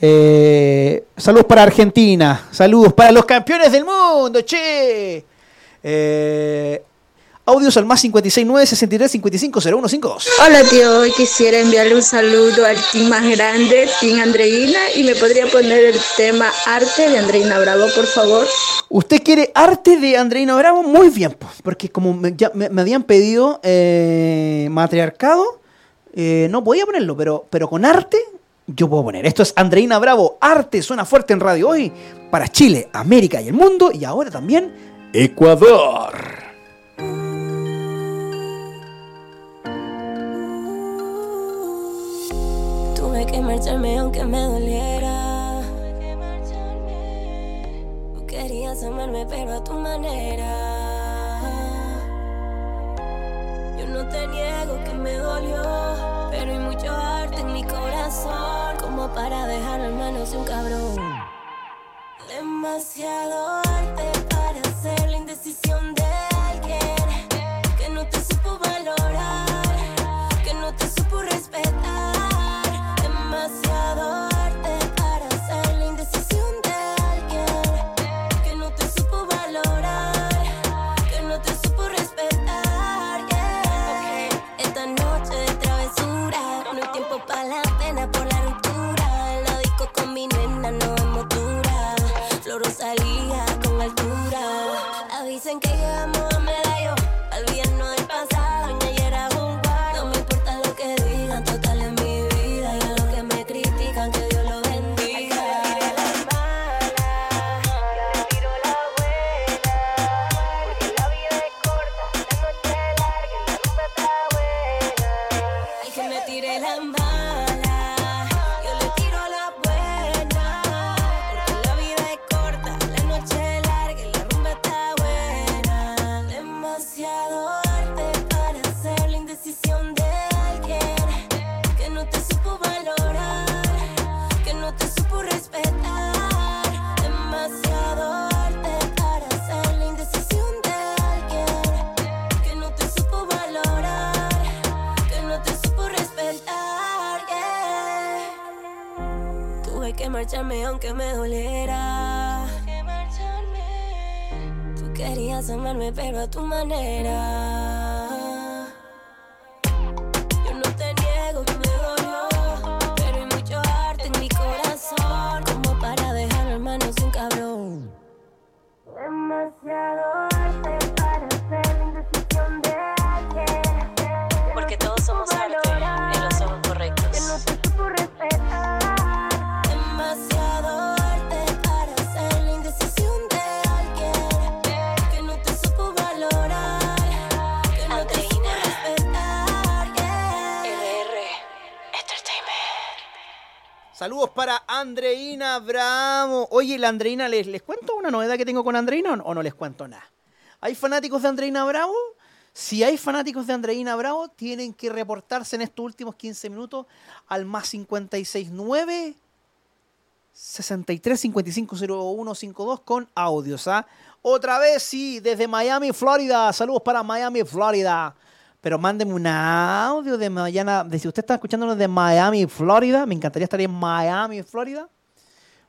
Eh, saludos para Argentina. Saludos para los campeones del mundo, che. Eh, audios al más 569 63 55 0152. Hola tío, hoy quisiera enviarle un saludo al team más grande, Team Andreina, y me podría poner el tema Arte de Andreina Bravo, por favor. ¿Usted quiere arte de Andreina Bravo? Muy bien, pues, porque como me, ya me- me habían pedido eh, matriarcado, eh, no podía ponerlo, pero, pero con arte yo puedo poner. Esto es Andreina Bravo, arte suena fuerte en radio hoy para Chile, América y el mundo, y ahora también Ecuador. Que marcharme aunque me doliera. Tú querías amarme pero a tu manera. Yo no te niego que me dolió, pero hay mucho arte en mi corazón como para dejar al menos un cabrón. Demasiado arte para hacer la indecisión de marcharme aunque me doliera. Tú querías amarme pero a tu manera. Bravo. Oye, la Andreina, ¿les, ¿les cuento una novedad que tengo con Andreina o no- les cuento nada? ¿Hay fanáticos de Andreina Bravo? Si hay fanáticos de Andreina Bravo, tienen que reportarse en estos últimos 15 minutos al más 569 63 55 01 52 con audios. ¿ah? Otra vez, sí, desde Miami, Florida. Saludos para Miami, Florida. Pero mándenme un audio de mañana. Si usted está escuchándonos de Miami, Florida, me encantaría estar en Miami, Florida.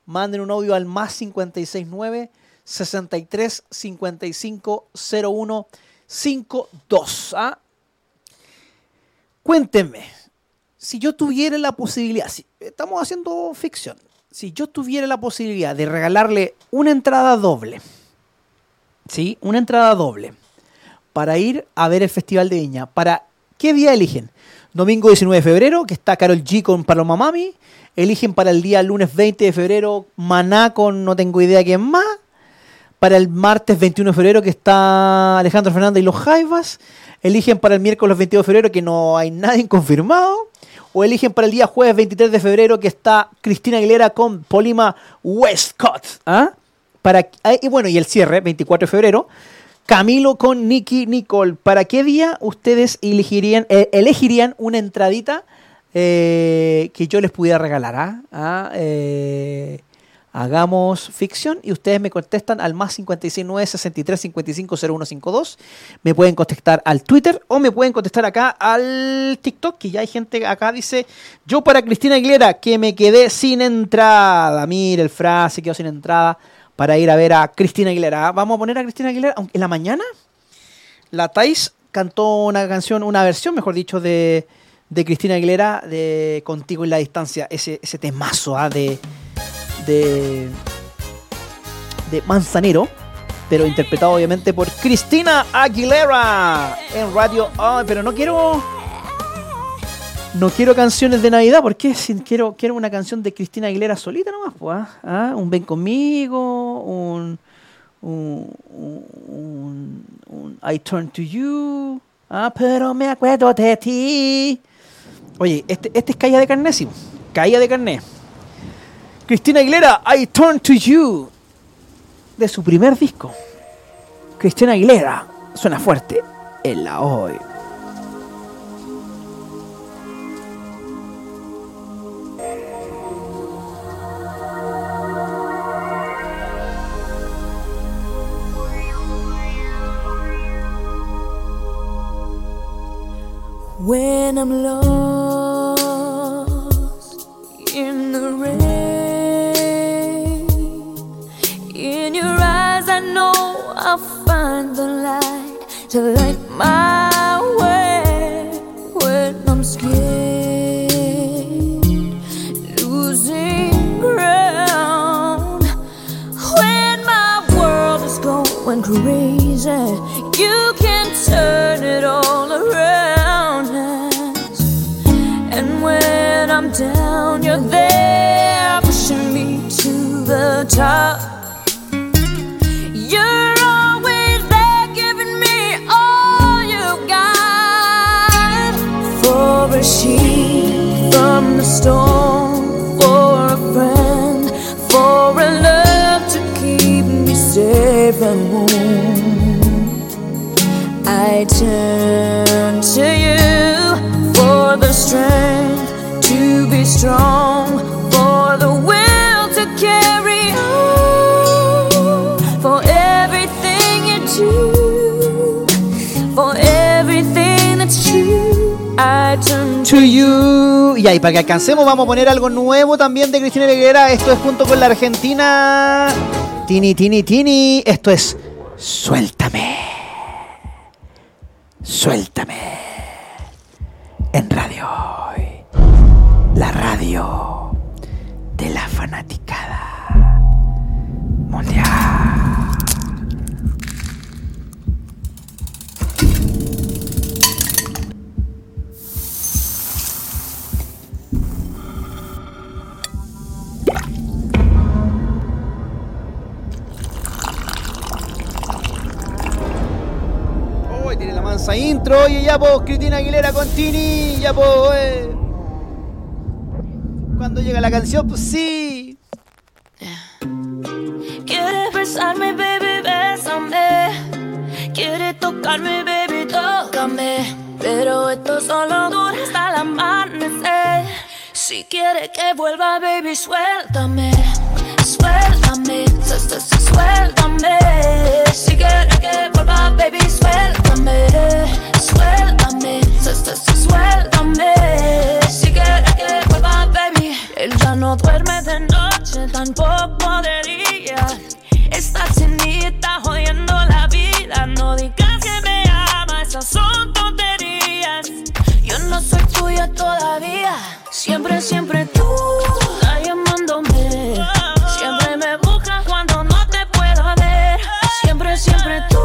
Manden un audio al más 569 63 55 01 52. ¿ah? Cuéntenme, si yo tuviera la posibilidad, si- estamos haciendo ficción, si yo tuviera la posibilidad de regalarle una entrada doble, ¿sí? Una entrada doble para ir a ver el Festival de Viña. ¿Para qué día eligen? Domingo 19 de febrero, que está Carol G con Paloma Mami. Eligen para el día lunes 20 de febrero Maná con no tengo idea quién más. Para el martes 21 de febrero que está Alejandro Fernández y los Jaivas. Eligen para el miércoles 22 de febrero que no hay nadie confirmado. O eligen para el día jueves 23 de febrero que está Cristina Aguilera con Polima Westcott. ¿ah? Para, ah, y bueno, y el cierre, 24 de febrero, Camilo con Nicky Nicole. ¿Para qué día ustedes elegirían, eh, una entradita eh, que yo les pudiera regalar? ah? Ah, eh, hagamos ficción y ustedes me contestan al más 569 63 55 0152. Me pueden contestar al Twitter o me pueden contestar acá al TikTok, que ya hay gente acá dice, yo para Cristina Aguilera, que me quedé sin entrada. Mire, el frase quedó sin entrada para ir a ver a Cristina Aguilera. Vamos a poner a Cristina Aguilera en la mañana. La Thais cantó una canción, una versión, mejor dicho, de, de Cristina Aguilera de Contigo en la Distancia. Ese, temazo ¿ah? de, de, de Manzanero, pero interpretado obviamente por Cristina Aguilera en radio. Ay, pero no quiero. No quiero canciones de Navidad, porque quiero, quiero una canción de Cristina Aguilera solita nomás, pues. ¿ah? ¿Ah? Un Ven conmigo, un, un, I Turn to You. Ah, pero me acuerdo de ti. Oye, este, este es Calle de Carné, sí. De Carné. Cristina Aguilera, I Turn to You. De su primer disco. Cristina Aguilera. Suena fuerte. En la hoy. When I'm lost in the rain, in your eyes, I know I'll find the light. To light the Y para que alcancemos, vamos a poner algo nuevo también de Cristina Aguilera. Esto es junto con la Argentina. Tini, Tini, Tini. Esto es Suéltame. Suéltame. Oye, ya pues, Cristina Aguilera con Tini. Ya pues, eh. Cuando llega la canción, pues sí. Quieres besarme, baby, bésame. Quieres tocarme, baby, tócame. Pero esto solo dura hasta el amanecer. Si quieres que vuelva, baby, suéltame. Suéltame, su- su- su- suéltame. Si quieres que vuelva, baby, suéltame suéltame. Si quieres que vuelva, baby. Él ya no duerme de noche, tampoco de día. Esta chinita jodiendo la vida. No digas que me ama, esas son tonterías. Yo no soy tuya todavía. Siempre, siempre tú estás. Siempre me buscas cuando no te puedo ver. Siempre, siempre tú.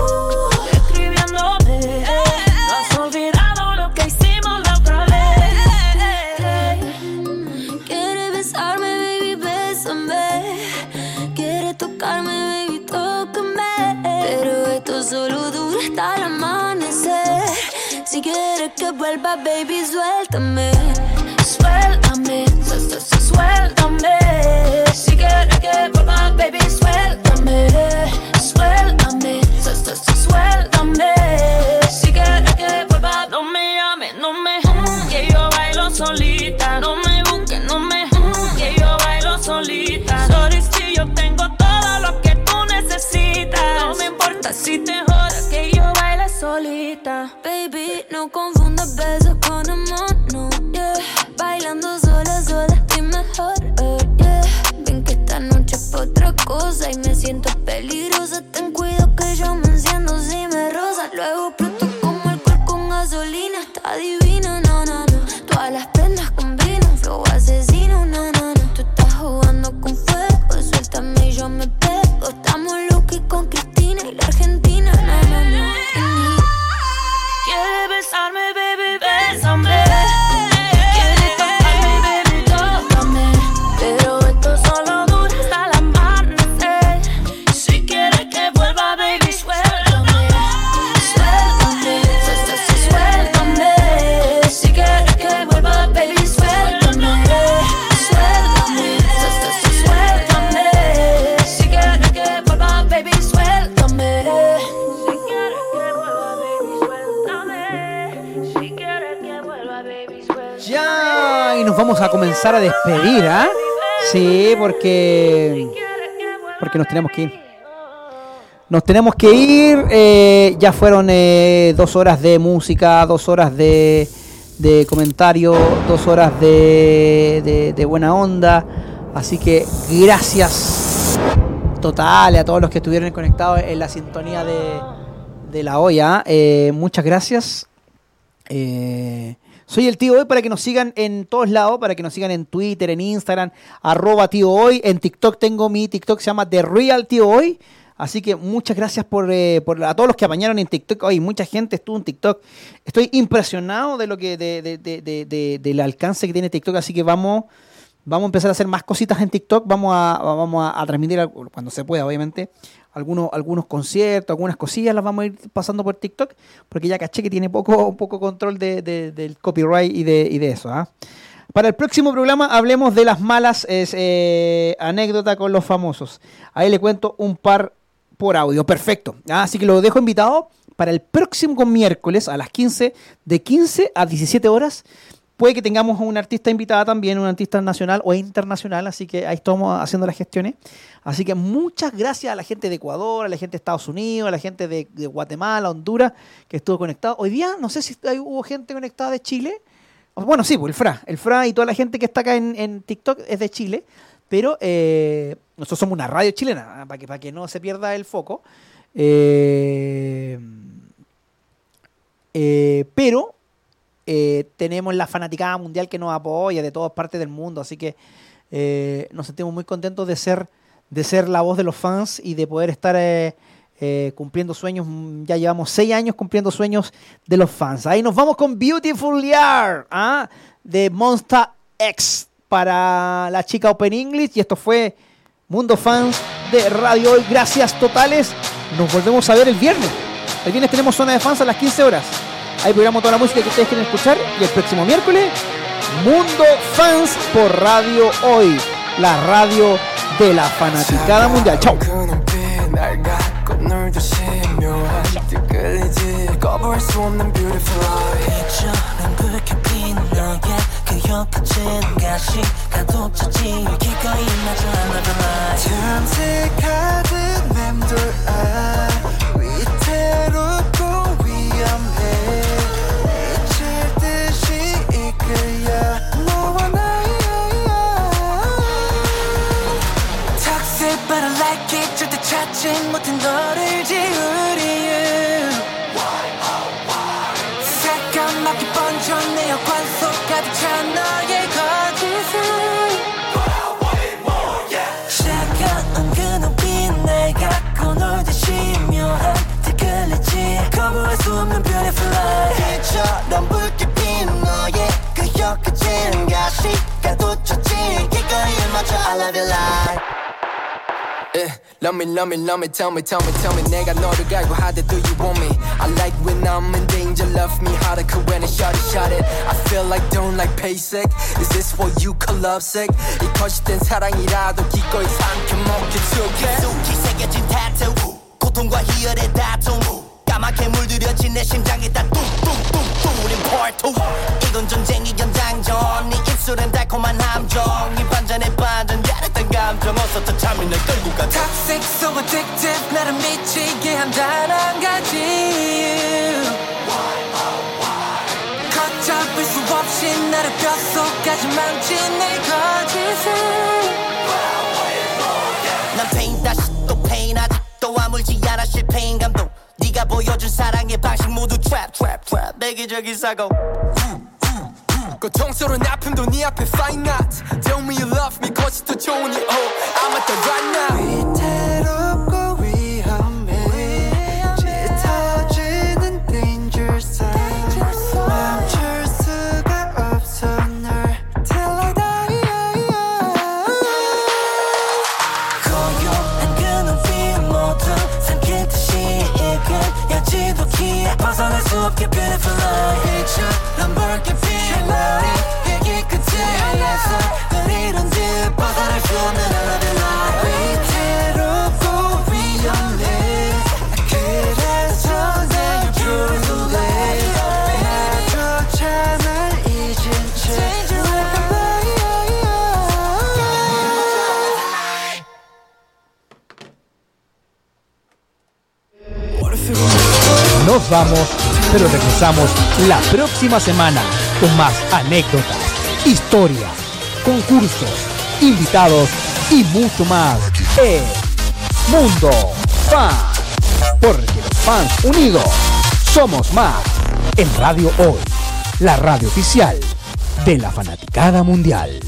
Quieres que vuelva, baby, suéltame. Suéltame, su- su- su- suéltame. Si quieres que vuelva, baby, suéltame. Suéltame, su- su- su- suéltame. Si quieres que vuelva, no me llames, no me que yo bailo solita. No me busques, no me que yo bailo solita. Sorry si yo tengo todo lo que tú necesitas. No me importa si te jodas que yo baile solita. Cosa y me siento a despedir, ¿ah? Sí, porque. Porque nos tenemos que ir. Nos tenemos que ir. eh, ya fueron eh, dos horas de música, dos horas de, de comentario, dos horas de, de- buena onda. Así que gracias totales a todos los que estuvieron conectados en la sintonía de, de la olla. eh, muchas gracias. Eh, soy el tío hoy para que nos sigan en todos lados, para que nos sigan en Twitter, en Instagram, arroba tío hoy. En TikTok tengo mi TikTok, se llama The Real Tío Hoy. Así que muchas gracias por, eh, por a todos los que apañaron en TikTok. Hoy mucha gente estuvo en TikTok. Estoy impresionado de lo que de, de- de- de- de- del alcance que tiene TikTok. Así que vamos, vamos a empezar a hacer más cositas en TikTok. Vamos a, vamos a, transmitir cuando se pueda, obviamente. Algunos, algunos conciertos, algunas cosillas las vamos a ir pasando por TikTok. Porque ya caché que tiene poco, poco control de- de- del copyright y de, y de eso. ¿ah? Para el próximo programa hablemos de las malas eh, anécdotas con los famosos. Ahí le cuento un par por audio. Perfecto. Ah, Así que lo dejo invitado para el próximo miércoles a las 15, de 15 a 17 horas. Puede que tengamos a una artista invitada también, una artista nacional o internacional, así que ahí estamos haciendo las gestiones. Así que muchas gracias a la gente de Ecuador, a la gente de Estados Unidos, a la gente de, de Guatemala, Honduras, que estuvo conectado. Hoy día, no sé si hay- hubo gente conectada de Chile. Bueno, sí, pues el Fra. El Fra y toda la gente que está acá en, en TikTok es de Chile. Pero eh, nosotros somos una radio chilena, ah, para que, para que no se pierda el foco. Eh, eh, pero eh, tenemos la fanaticada mundial que nos apoya de todas partes del mundo. Así que eh, nos sentimos muy contentos de ser, de ser la voz de los fans y de poder estar eh, cumpliendo sueños. Ya llevamos seis años cumpliendo sueños de los fans. Ahí nos vamos con Beautiful Year ¿ah? de Monster X para la chica Open English. Y esto fue Mundo Fans de Radio Hoy. Gracias totales. Nos volvemos a ver el viernes. El viernes tenemos zona de fans a las 15 horas. Ahí programamos toda la música que ustedes quieren escuchar. Y el próximo miércoles, Mundo Fans por Radio Hoy. La radio de la fanaticada mundial. Chao. 날 갖고 놀듯이 묘 찾지 못한 너를 지우리 새까맣게 번져 내 여관 속 가득 찬 너의 거짓은. 차가운 그 눈빛 날 갖고 놀듯이 묘한 뒤끌리지. 거부할 수 없는 beautiful 빛처럼 붉게 핀 너의 그 혀끝은 가시가 돋쳤지 기꺼이 맞춰 I love you like. 예, Love me, love me, love me, tell me, tell me, tell me 내가 너를 갈고 하대 do you want me I like when I'm in danger love me harder 그 when it's shot it, shot it I feel like don't like basic Is this what you call lovesick 이 거짓된 사랑이라도 기꺼이 삼켜먹게 줄게 깊숙이 새겨진 타투 고통과 희열의 다툼 까맣게 물들여진 내 심장에다 뚱뚱뚱뚱 우린 part 2 이건 전쟁이 연장전 네 입술엔 달콤한 함정 이 반전에 더 참이 날 끌고 가 Toxic so addictive 나를 미치게 한단한 가지. 걷잡을 수 없이 나를 뼛속까지 망친 내 거짓을. 난 페인 다시 또 페인 아직도 아물지 않아 실패인 감동. 네가 보여준 사랑의 방식 모두 트랩 트랩 트랩 매기적인 사고 고통스러운 아픔도 네 앞에 fine art Tell me you love me 거짓 더 좋으니 oh I'm at the right now 위태롭고 위험해 짙어지는 danger zone 멈출 수가 없어 널 Till I die 고요한 그 눈빛 모두 삼키듯이 익은 야지도 기에 벗어날 수 없게 beautiful Nos vamos, pero regresamos la próxima semana con más anécdotas, historias, concursos, invitados y mucho más en Mundo Fan. Porque los fans unidos somos más en Radio Hoy, la radio oficial de la fanaticada mundial.